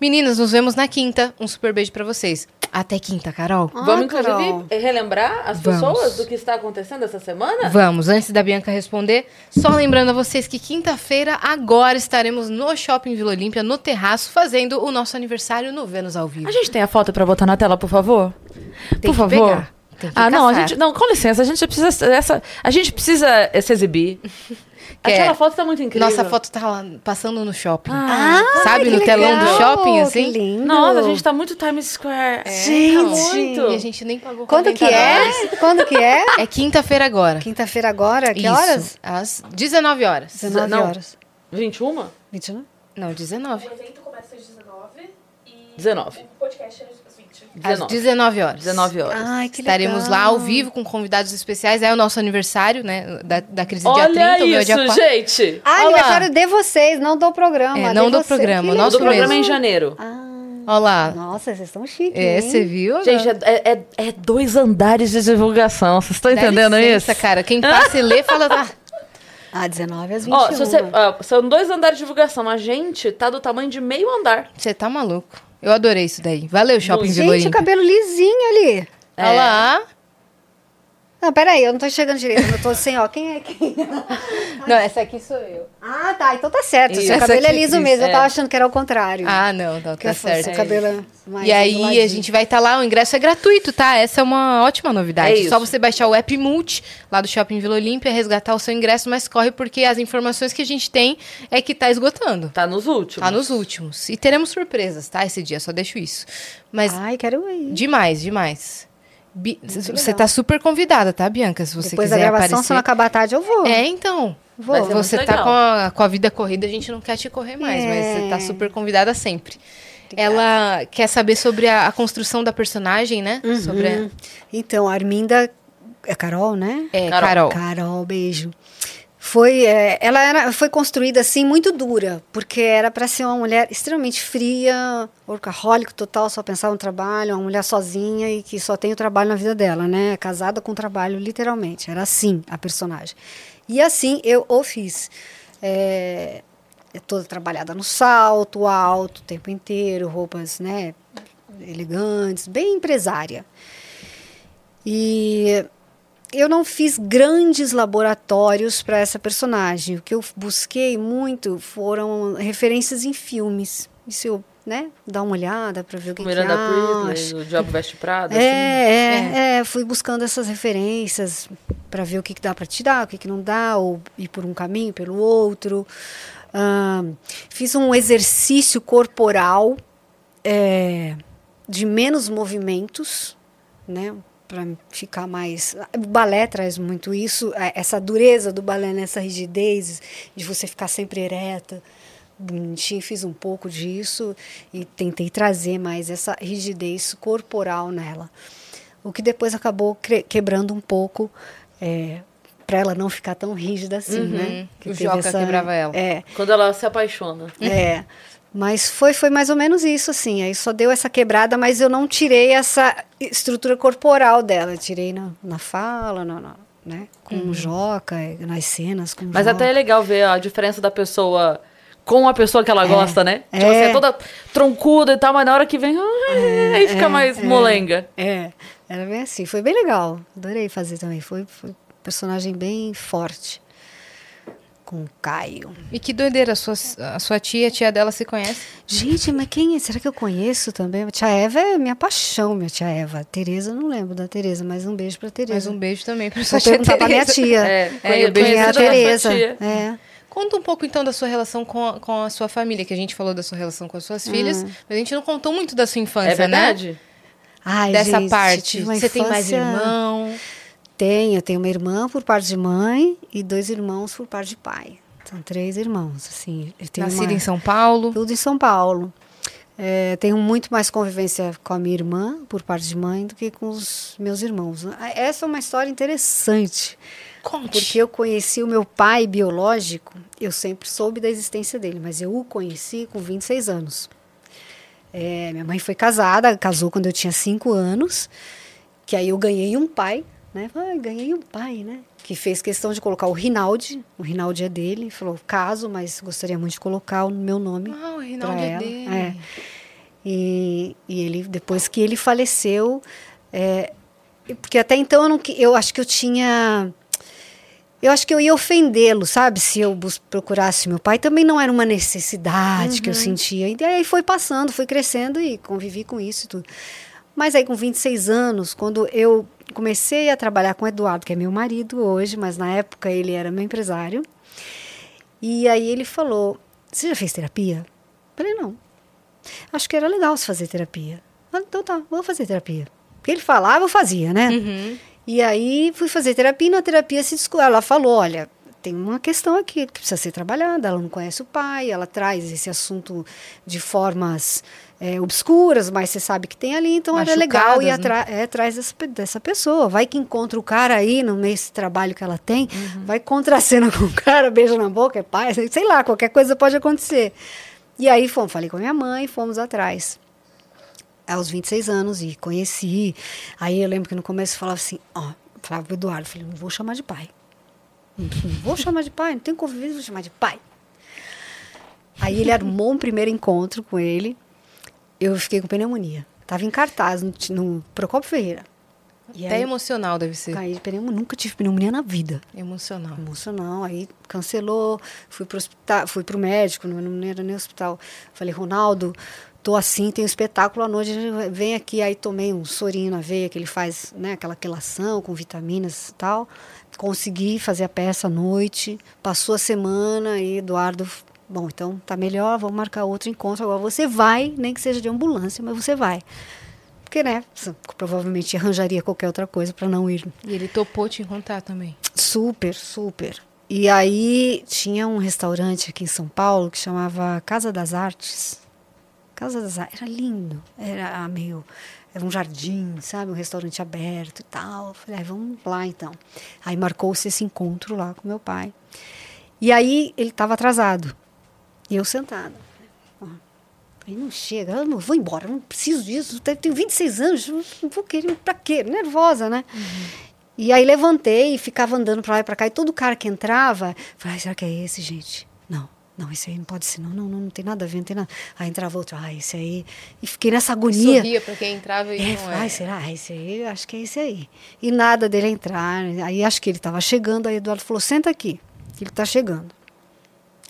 Meninas, nos vemos na quinta. Um super beijo pra vocês. Até quinta, Carol. Ah, Vamos, inclusive, Carol. relembrar as Vamos. pessoas do que está acontecendo essa semana? Vamos, antes da Bianca responder, só lembrando a vocês que quinta-feira, agora estaremos no Shopping Vila Olímpia, no terraço, fazendo o nosso aniversário no Vênus ao vivo. A gente tem a foto pra botar na tela, por favor? Tem por que favor. pegar, ah, não, a gente. Não, com licença, a gente precisa. Essa, a gente precisa se exibir. Que Aquela é- foto tá muito incrível. Nossa foto tá lá passando no shopping. Ah, Sabe, que no telão do legal, shopping, assim? Que lindo. Nossa, a gente tá muito Times Square. Gente. Tá muito. E a gente nem pagou Quando que 40 é? Quando que é? É quinta-feira agora. Quinta-feira agora? Que Isso, horas? Às 19 horas. 19 Não. horas. 21? 21? Não, 19. O evento começa às 19 e 19. o podcast é às 20. Às 19. 19 horas. 19 horas. Ai, que Estaremos legal. lá ao vivo com convidados especiais. É o nosso aniversário, né? Da, da crise dia Olha 30, o meu dia isso, 4. gente. Ah, Olha lá. aniversário de vocês, não do programa. É, de não do vocês. programa, nosso do programa é em janeiro. Ah, Olha lá. nossa, vocês estão chiques. É, você viu? Gente, é, é- é dois andares de divulgação. Vocês estão Dá entendendo licença, isso? cara. Quem passa e lê, fala... Ah, Ah, 19 às 21. Ó, se você, ó, são dois andares de divulgação. A gente tá do tamanho de meio andar. você tá maluco. Eu adorei isso daí. Valeu, Shopping. Vila Gente, o cabelo lisinho ali. É. Olha lá. Não, peraí, eu não tô enxergando direito. Eu tô sem, ó. Quem é quem? Não, essa aqui sou eu. Ah, tá. Então tá certo. Isso. Seu cabelo é aqui, liso mesmo. é. Eu tava achando que era o contrário. Ah, não, não tá certo. o cabelo mais E aí a gente vai estar lá, o ingresso é gratuito, tá? Essa é uma ótima novidade. É isso. Só você baixar o app Multi, lá do Shopping Vila Olímpia, resgatar o seu ingresso, mas corre porque as informações que a gente tem é que tá esgotando. Tá nos últimos. Tá nos últimos. E teremos surpresas, tá? Esse dia, só deixo isso. Mas Ai, quero ir. demais, demais. Bi- Você legal. tá super convidada, tá, Bianca? Se você Depois da quiser gravação, se não acabar tarde, eu vou. É, então. Vou. Você tá legal. com a, com a vida corrida, a gente não quer te correr mais, mas você tá É. super convidada sempre. Ela quer saber sobre a, a construção da personagem, né? Sobre a. Então, a Arminda... É Carol, né? é, Carol. Carol. Carol, beijo. Foi, é, ela era, foi construída assim muito dura, porque era para ser uma mulher extremamente fria, workaholic total, só pensava no trabalho, uma mulher sozinha e que só tem o trabalho na vida dela, né? Casada com o trabalho, literalmente. Era assim a personagem. E assim eu o fiz. É toda trabalhada no salto alto o tempo inteiro, roupas, né? Elegantes, bem empresária. E eu não fiz grandes laboratórios para essa personagem. O que eu busquei muito foram referências em filmes. Isso eu né? Dar uma olhada para ver o que, que Miranda. Priestley, o Diabo Veste Prada, assim. É, é, é, fui buscando essas referências para ver o que, que dá para tirar, o que, que não dá, ou ir por um caminho, pelo outro. Fiz um exercício corporal é, de menos movimentos, né? Para ficar mais. O balé traz muito isso, é, essa dureza do balé, nessa rigidez, de você ficar sempre ereta. Bonitinho, fiz um pouco disso e tentei trazer mais essa rigidez corporal nela. O que depois acabou quebrando um pouco, para ela não ficar tão rígida assim, né? Que O Joca quebrava ela. É, Quando ela se apaixona. é. Mas foi, foi mais ou menos isso, assim. Aí só deu essa quebrada, mas eu não tirei essa estrutura corporal dela. Eu tirei na, na fala, na, na- né? com o Joca, eh, nas cenas. Com Mas Joca. até é legal ver a diferença da pessoa com a pessoa que ela gosta, né? Tipo É. assim, é toda troncuda e tal, mas na hora que vem, ah, aí fica mais molenga. É, era bem assim. Foi bem legal. Adorei fazer também. Foi, foi um personagem bem forte. Com o Caio. E que doideira, a sua, a sua tia, a tia dela se conhece? Gente, mas quem é? Será que eu conheço também? A tia Eva é minha paixão, minha tia Eva. Tereza, eu não lembro da Tereza, mas um beijo pra Tereza. Mais um beijo também para sua tia perguntar pra minha Tereza. tia. É, É, eu é a Tereza? tia. É. Conta um pouco então da sua relação com a, com a sua família, que a gente falou da sua relação com as suas filhas, mas a gente não contou muito da sua infância, É verdade? Ai, né? Dessa gente, parte. Você tem mais infância- irmão? Tenho, eu tenho uma irmã por parte de mãe e dois irmãos por parte de pai. São três irmãos, assim. Eu tenho Nascido uma- em São Paulo? Tudo em São Paulo. É, tenho muito mais convivência com a minha irmã, por parte de mãe, do que com os meus irmãos. Essa é uma história interessante, Conte. porque eu conheci o meu pai biológico, eu sempre soube da existência dele, mas eu o conheci com 26 anos. É, minha mãe foi casada, casou quando eu tinha 5 anos, que aí eu ganhei um pai, né? Ah, ganhei um pai, né? Que fez questão de colocar o Rinaldi, o Rinaldi é dele, falou, caso, mas gostaria muito de colocar o meu nome Ah, o Rinaldi é dele. É. E, e ele, depois que ele faleceu, é, porque até então eu, não, eu acho que eu tinha. Eu acho que eu ia ofendê-lo, sabe? Se eu procurasse meu pai, também não era uma necessidade que eu sentia. E aí foi passando, fui crescendo e convivi com isso e tudo. Mas aí, com 26 anos, quando eu comecei a trabalhar com o Eduardo, que é meu marido hoje, mas na época ele era meu empresário. E aí ele falou: Você já fez terapia? Eu falei: Não. Acho que era legal se fazer terapia. Ah, então tá, vou fazer terapia. Porque ele falava, eu fazia, né? Uhum. E aí fui fazer terapia e na terapia se descobriu. Ela falou: olha, tem uma questão aqui que precisa ser trabalhada. Ela não conhece o pai, ela traz esse assunto de formas é, obscuras, mas você sabe que tem ali, então era legal ir Machucadas, né? é, atrás dessa, pe- dessa pessoa. Vai que encontra o cara aí no meio desse trabalho que ela tem, Uhum. vai contracena com o cara, beija na boca, é pai, sei lá, qualquer coisa pode acontecer. E aí fomos, falei com a minha mãe, fomos atrás aos 26 anos e conheci. Aí eu lembro que no começo eu falava assim, ó, falava pro Eduardo, falei, não vou chamar de pai. Vou chamar de pai, não tenho convivência, vou chamar de pai. Aí ele armou um primeiro encontro com ele. Eu fiquei com pneumonia. Tava em cartaz no, no Procopio Ferreira. E Até aí, emocional deve ser. caí de pneumonia. Nunca tive pneumonia na vida. Emocional. Emocional. Aí cancelou, fui pro hospital, fui pro médico, não, não era nem hospital. Falei, Ronaldo, tô assim, tem um espetáculo à noite, vem aqui. Aí tomei um sorinho na veia que ele faz, né, aquela quelação com vitaminas e tal. Consegui fazer a peça à noite. Passou a semana e Eduardo, bom, então tá melhor, vamos marcar outro encontro. Agora você vai, nem que seja de ambulância, mas você vai. Porque, né, provavelmente arranjaria qualquer outra coisa para não ir E ele topou te encontrar também. Super, super. E aí tinha um restaurante aqui em São Paulo que chamava Casa das Artes. Casa das Artes, era lindo. Era meio. Era um jardim, sabe? Um restaurante aberto e tal. Falei, ah, vamos lá então. Aí marcou-se esse encontro lá com meu pai. E aí ele estava atrasado. E eu sentada. Aí não chega, eu não vou embora, eu não preciso disso. eu Tenho 26 anos, eu não vou querer, pra quê? Nervosa, né? E aí levantei e ficava andando pra lá e pra cá. E todo cara que entrava, falava, "Ai, será que é esse, gente? Não, esse aí não pode ser, não, não, não, não tem nada a ver, não tem nada. Aí entrava outro, ah, esse aí. E fiquei nessa agonia. Sorria pra quem entrava e É, não é. será? Ah, esse aí, acho que é esse aí. E nada dele entrar. Aí acho que ele estava chegando, aí Eduardo falou, senta aqui, que ele está chegando.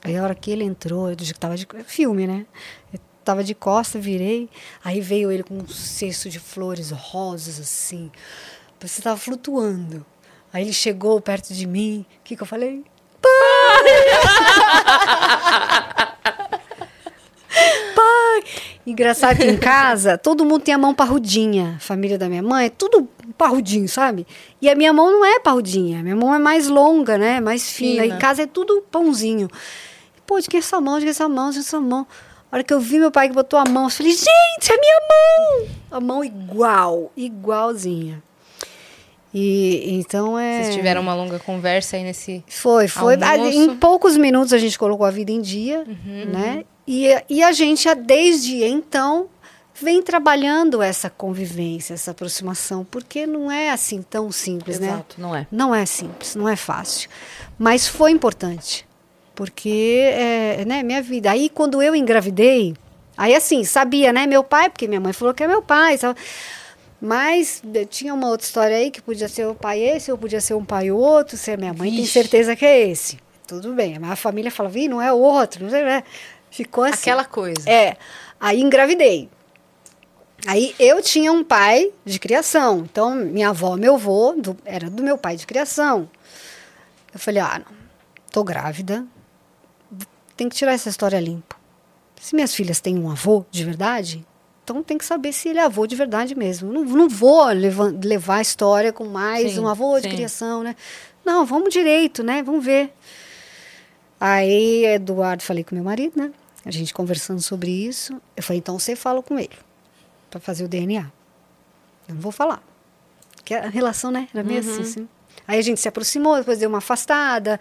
Aí a hora que ele entrou, eu estava de filme, né? tava de costa, virei. Aí veio ele com um cesto de flores rosas, assim. Você tava flutuando. Aí ele chegou perto de mim. O que, que eu falei? Pai! Engraçado que em casa, todo mundo tem a mão parrudinha. A família da minha mãe é tudo parrudinho, sabe? E a minha mão não é parrudinha. Minha mão é mais longa, né? Mais fina. Fina. Em casa é tudo pãozinho. Pô, de quem é essa mão? De quem é essa mão? De quem é essa mão? A hora que eu vi meu pai que botou a mão, eu falei, gente, é minha mão! A mão igual, igualzinha. E então é. Vocês tiveram uma longa conversa aí nesse. Foi, foi. Almoço. Em poucos minutos a gente colocou a vida em dia, Uhum. né? E, e a gente, já desde então, vem trabalhando essa convivência, essa aproximação, porque não é assim tão simples, né? Exato, não é. Não é simples, não é fácil. Mas foi importante, porque é né, minha vida. Aí, quando eu engravidei, aí assim, sabia, né? Meu pai, porque minha mãe falou que é meu pai. Sabe? Mas tinha uma outra história aí que podia ser o pai esse, ou podia ser um pai outro. Se é minha mãe tem certeza que é esse. Tudo bem. Mas a família fala, vi, não é outro, não sei, né? Ficou assim. Aquela coisa. É. Aí engravidei. Aí eu tinha um pai de criação. Então, minha avó, meu avô, do- era do meu pai de criação. Eu falei, ah, não, tô grávida. Tem que tirar essa história limpo. Se minhas filhas têm um avô de verdade, então tem que saber se ele é avô de verdade mesmo. Não, não vou levar, levar a história com mais Sim, um avô de sim. criação, né? Não, vamos direito, né? Vamos ver. Aí, Eduardo, falei com meu marido, né? A gente conversando sobre isso. Eu falei, então você fala com ele para fazer o DNA. Eu não vou falar. Porque a relação, né? Era meio assim, assim. Aí a gente se aproximou, depois deu uma afastada.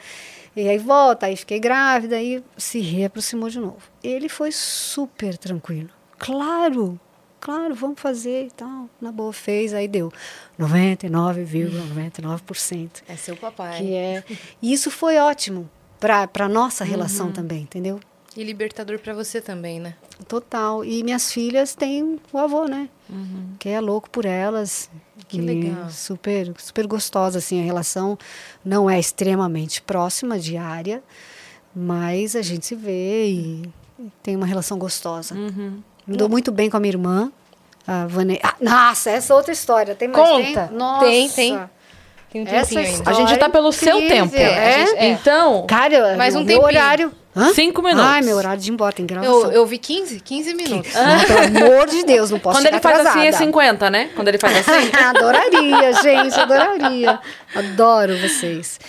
E aí volta, aí fiquei grávida, aí se reaproximou de novo. Ele foi super tranquilo. Claro, claro, vamos fazer e tal. Na boa, fez, aí deu 99,99%. É seu papai. Que é, e isso foi ótimo para a nossa relação também, entendeu? E libertador pra você também, né? Total. E minhas filhas têm o avô, né? Que é louco por elas. Que legal. Super, super gostosa, assim, a relação não é extremamente próxima, diária, mas a gente se vê e tem uma relação gostosa. Me dou muito bem com a minha irmã, a Vanessa. Ah, nossa, essa é outra história. Tem mais Conta. tempo? Nossa. Tem, tem. Tem um Essa tempinho ainda. A gente tá pelo seu incrível, tempo. é? A gente- Então, Cara, Mais um meu tempinho. horário. Hã? Cinco minutos. Ai, meu horário de ir embora, tem gravação. Eu, eu vi 15, 15 minutos. Não, pelo amor de Deus, não posso quando ele faz assim é atrasada. 50, né? Quando ele faz assim. adoraria, gente, adoraria. Adoro vocês.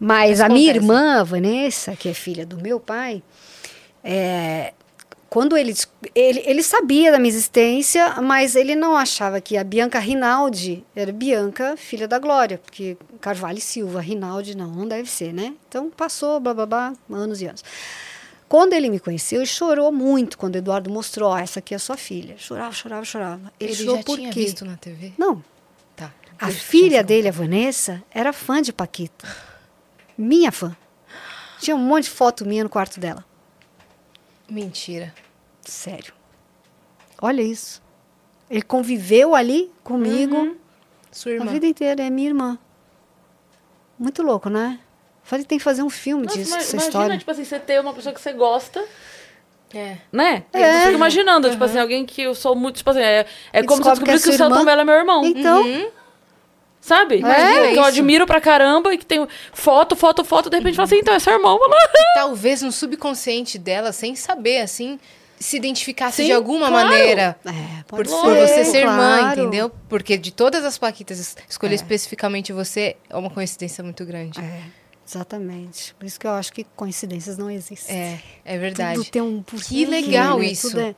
Mas a minha acontece. irmã, a Vanessa, que é filha do meu pai, é, quando ele, ele. Ele sabia da minha existência, mas ele não achava que a Bianca Rinaldi era Bianca, filha da Glória, porque Carvalho e Silva, Rinaldi não, não deve ser, né? Então passou, blá blá blá, anos e anos. Quando ele me conheceu, ele chorou muito quando o Eduardo mostrou, ó, essa aqui é sua filha. Chorava, chorava, chorava. Ele, Ele chorou já por tinha quê? visto na TV? Não, Tá. a filha dele, a Vanessa, era fã de Paquita. Minha fã. Tinha um monte de foto minha no quarto dela. Mentira. Sério. Olha isso. Ele conviveu ali comigo Sua a irmã. vida inteira. É minha irmã. Muito louco, né? Falei, tem que fazer um filme Nossa, disso, dessa imagina, história. tipo assim, você ter uma pessoa que você gosta, É. né? É. Eu fico imaginando, tipo assim, alguém que eu sou muito, tipo assim, é, é como se eu descobre que é descobrisse que, o sua Celton irmã. Mello é meu irmão. Então, Sabe? Imagina que eu admiro pra caramba e que tem foto, foto, foto, de repente fala assim, então é seu irmão. Talvez no subconsciente dela, sem saber, assim, se identificasse Sim, de alguma claro. maneira. é, Por, pode por você ser irmã, claro. entendeu? Porque de todas as plaquitas, es- escolher É. especificamente você é uma coincidência muito grande. É, exatamente. Por isso que eu acho que coincidências não existem. É, é verdade. Tudo tem um porquê, Que legal né? isso. É,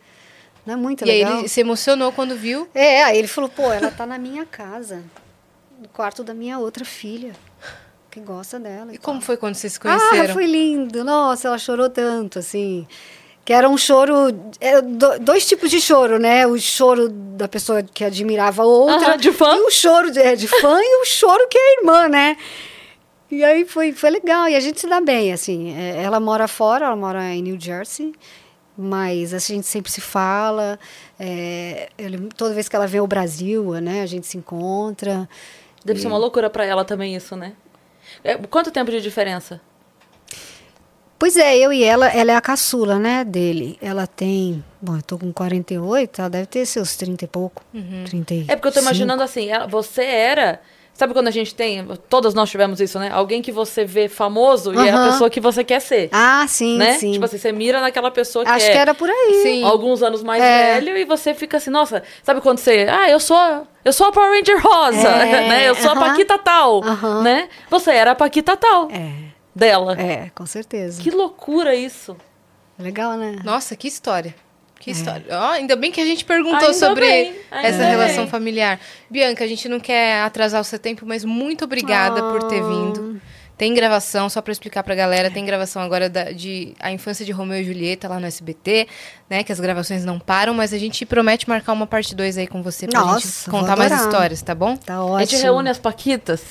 não é muito E aí legal. ele se emocionou quando viu. É, aí ele falou, pô, ela tá na minha casa, no quarto da minha outra filha, que gosta dela. E tal. como foi quando vocês se Ah, conheceram? foi lindo. Nossa, ela chorou tanto, assim. Que era um choro. é, do- dois tipos de choro, né? O choro da pessoa que admirava a outra. Aham, de fã. E o choro de, é, de fã e o choro que é irmã, né? E aí foi, foi legal. E a gente se dá bem, assim. É, Ela mora fora, ela mora em New Jersey. Mas a gente sempre se fala. é, ele- toda vez que ela vem ao Brasil, né? A gente se encontra. Deve ser uma loucura pra ela também isso, né? Quanto tempo de diferença? Pois é, eu e ela, ela é a caçula, né, dele. Ela tem, bom, eu tô com 48, ela deve ter seus 30 e pouco, 30 e É porque eu tô imaginando assim, ela- você era. Sabe quando a gente tem. Todas nós tivemos isso, né? Alguém que você vê famoso e é a pessoa que você quer ser. Ah, sim, né? sim. Tipo assim, você mira naquela pessoa que Acho é que era por aí. Sim. alguns anos mais É. velho e você fica assim, nossa, sabe quando você. Ah, eu sou. Eu sou a Power Ranger rosa, É, né? Eu sou a. Paquita tal, né? Você era a Paquita tal É, dela. é, com certeza. Que loucura isso. Legal, né? Nossa, que história. Que história. Ó, ainda bem que a gente perguntou Ainda sobre bem, essa bem. relação familiar. Bianca, a gente não quer atrasar o seu tempo, mas muito obrigada por ter Ah. vindo. Tem gravação, só pra explicar pra galera, tem gravação agora da- de A Infância de Romeu e Julieta lá no SBT, né? Que as gravações não param, mas a gente promete marcar uma parte 2 aí com você pra Nossa, gente contar mais histórias, tá bom? Tá A ótimo. gente reúne as Paquitas,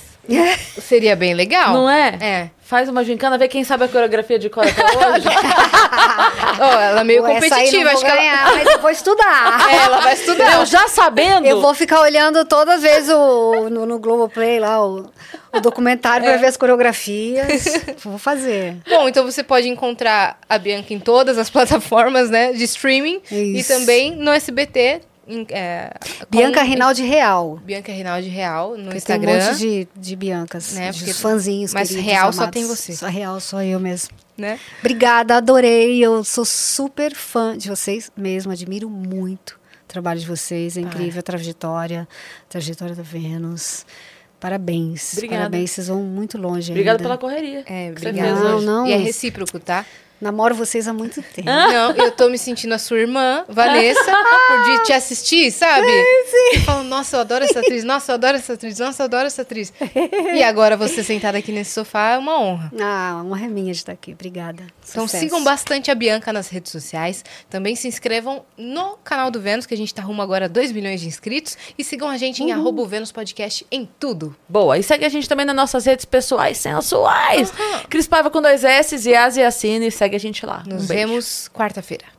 Seria bem legal. não é? É. Faz uma gincana, vê quem sabe a coreografia de cor até hoje. Ó, ela é meio Pô, essa aí competitiva, não acho vou que ela... ganhar, mas eu vou estudar. É, ela vai estudar. Eu já sabendo. Eu vou ficar olhando todas as vezes o, no, no Globoplay lá, o, o documentário É. pra ver as coreografias. vou fazer. Bom, então você pode encontrar a Bianca em todas as plataformas, né, de streaming e Isso. também no SBT. Em- é, com- Bianca Rinaldi Real. Bianca Rinaldi Real no Porque Instagram. tem um monte de, de Biancas, Né, de porque- fãzinhos mas queridos, real só amados. tem você. Só real, só eu mesmo. né? Obrigada, adorei. Eu sou super fã de vocês mesmo, admiro muito o trabalho de vocês. É incrível a trajetória, a trajetória da Vênus. Parabéns. Obrigada. Parabéns, vocês vão muito longe Obrigada ainda. pela correria. É, obrigada. Não, não. E é recíproco, tá? Namoro vocês há muito tempo. Não, eu tô me sentindo a sua irmã, Vanessa, por de te assistir, sabe? sim. Eu falo, nossa, eu adoro essa atriz, nossa, eu adoro essa atriz, nossa, eu adoro essa atriz. E agora você sentada aqui nesse sofá é uma honra. Ah, uma reminha de estar aqui. Obrigada. Então Sucesso. sigam bastante a Bianca nas redes sociais. Também se inscrevam no canal do Vênus, que a gente tá rumo agora a 2 milhões de inscritos. E sigam a gente em arroba o Vênus Podcast em tudo. Boa. E segue a gente também nas nossas redes pessoais sensuais. Cris Paiva com dois S, e Assine. Segue a gente lá. Nos um vemos quarta-feira.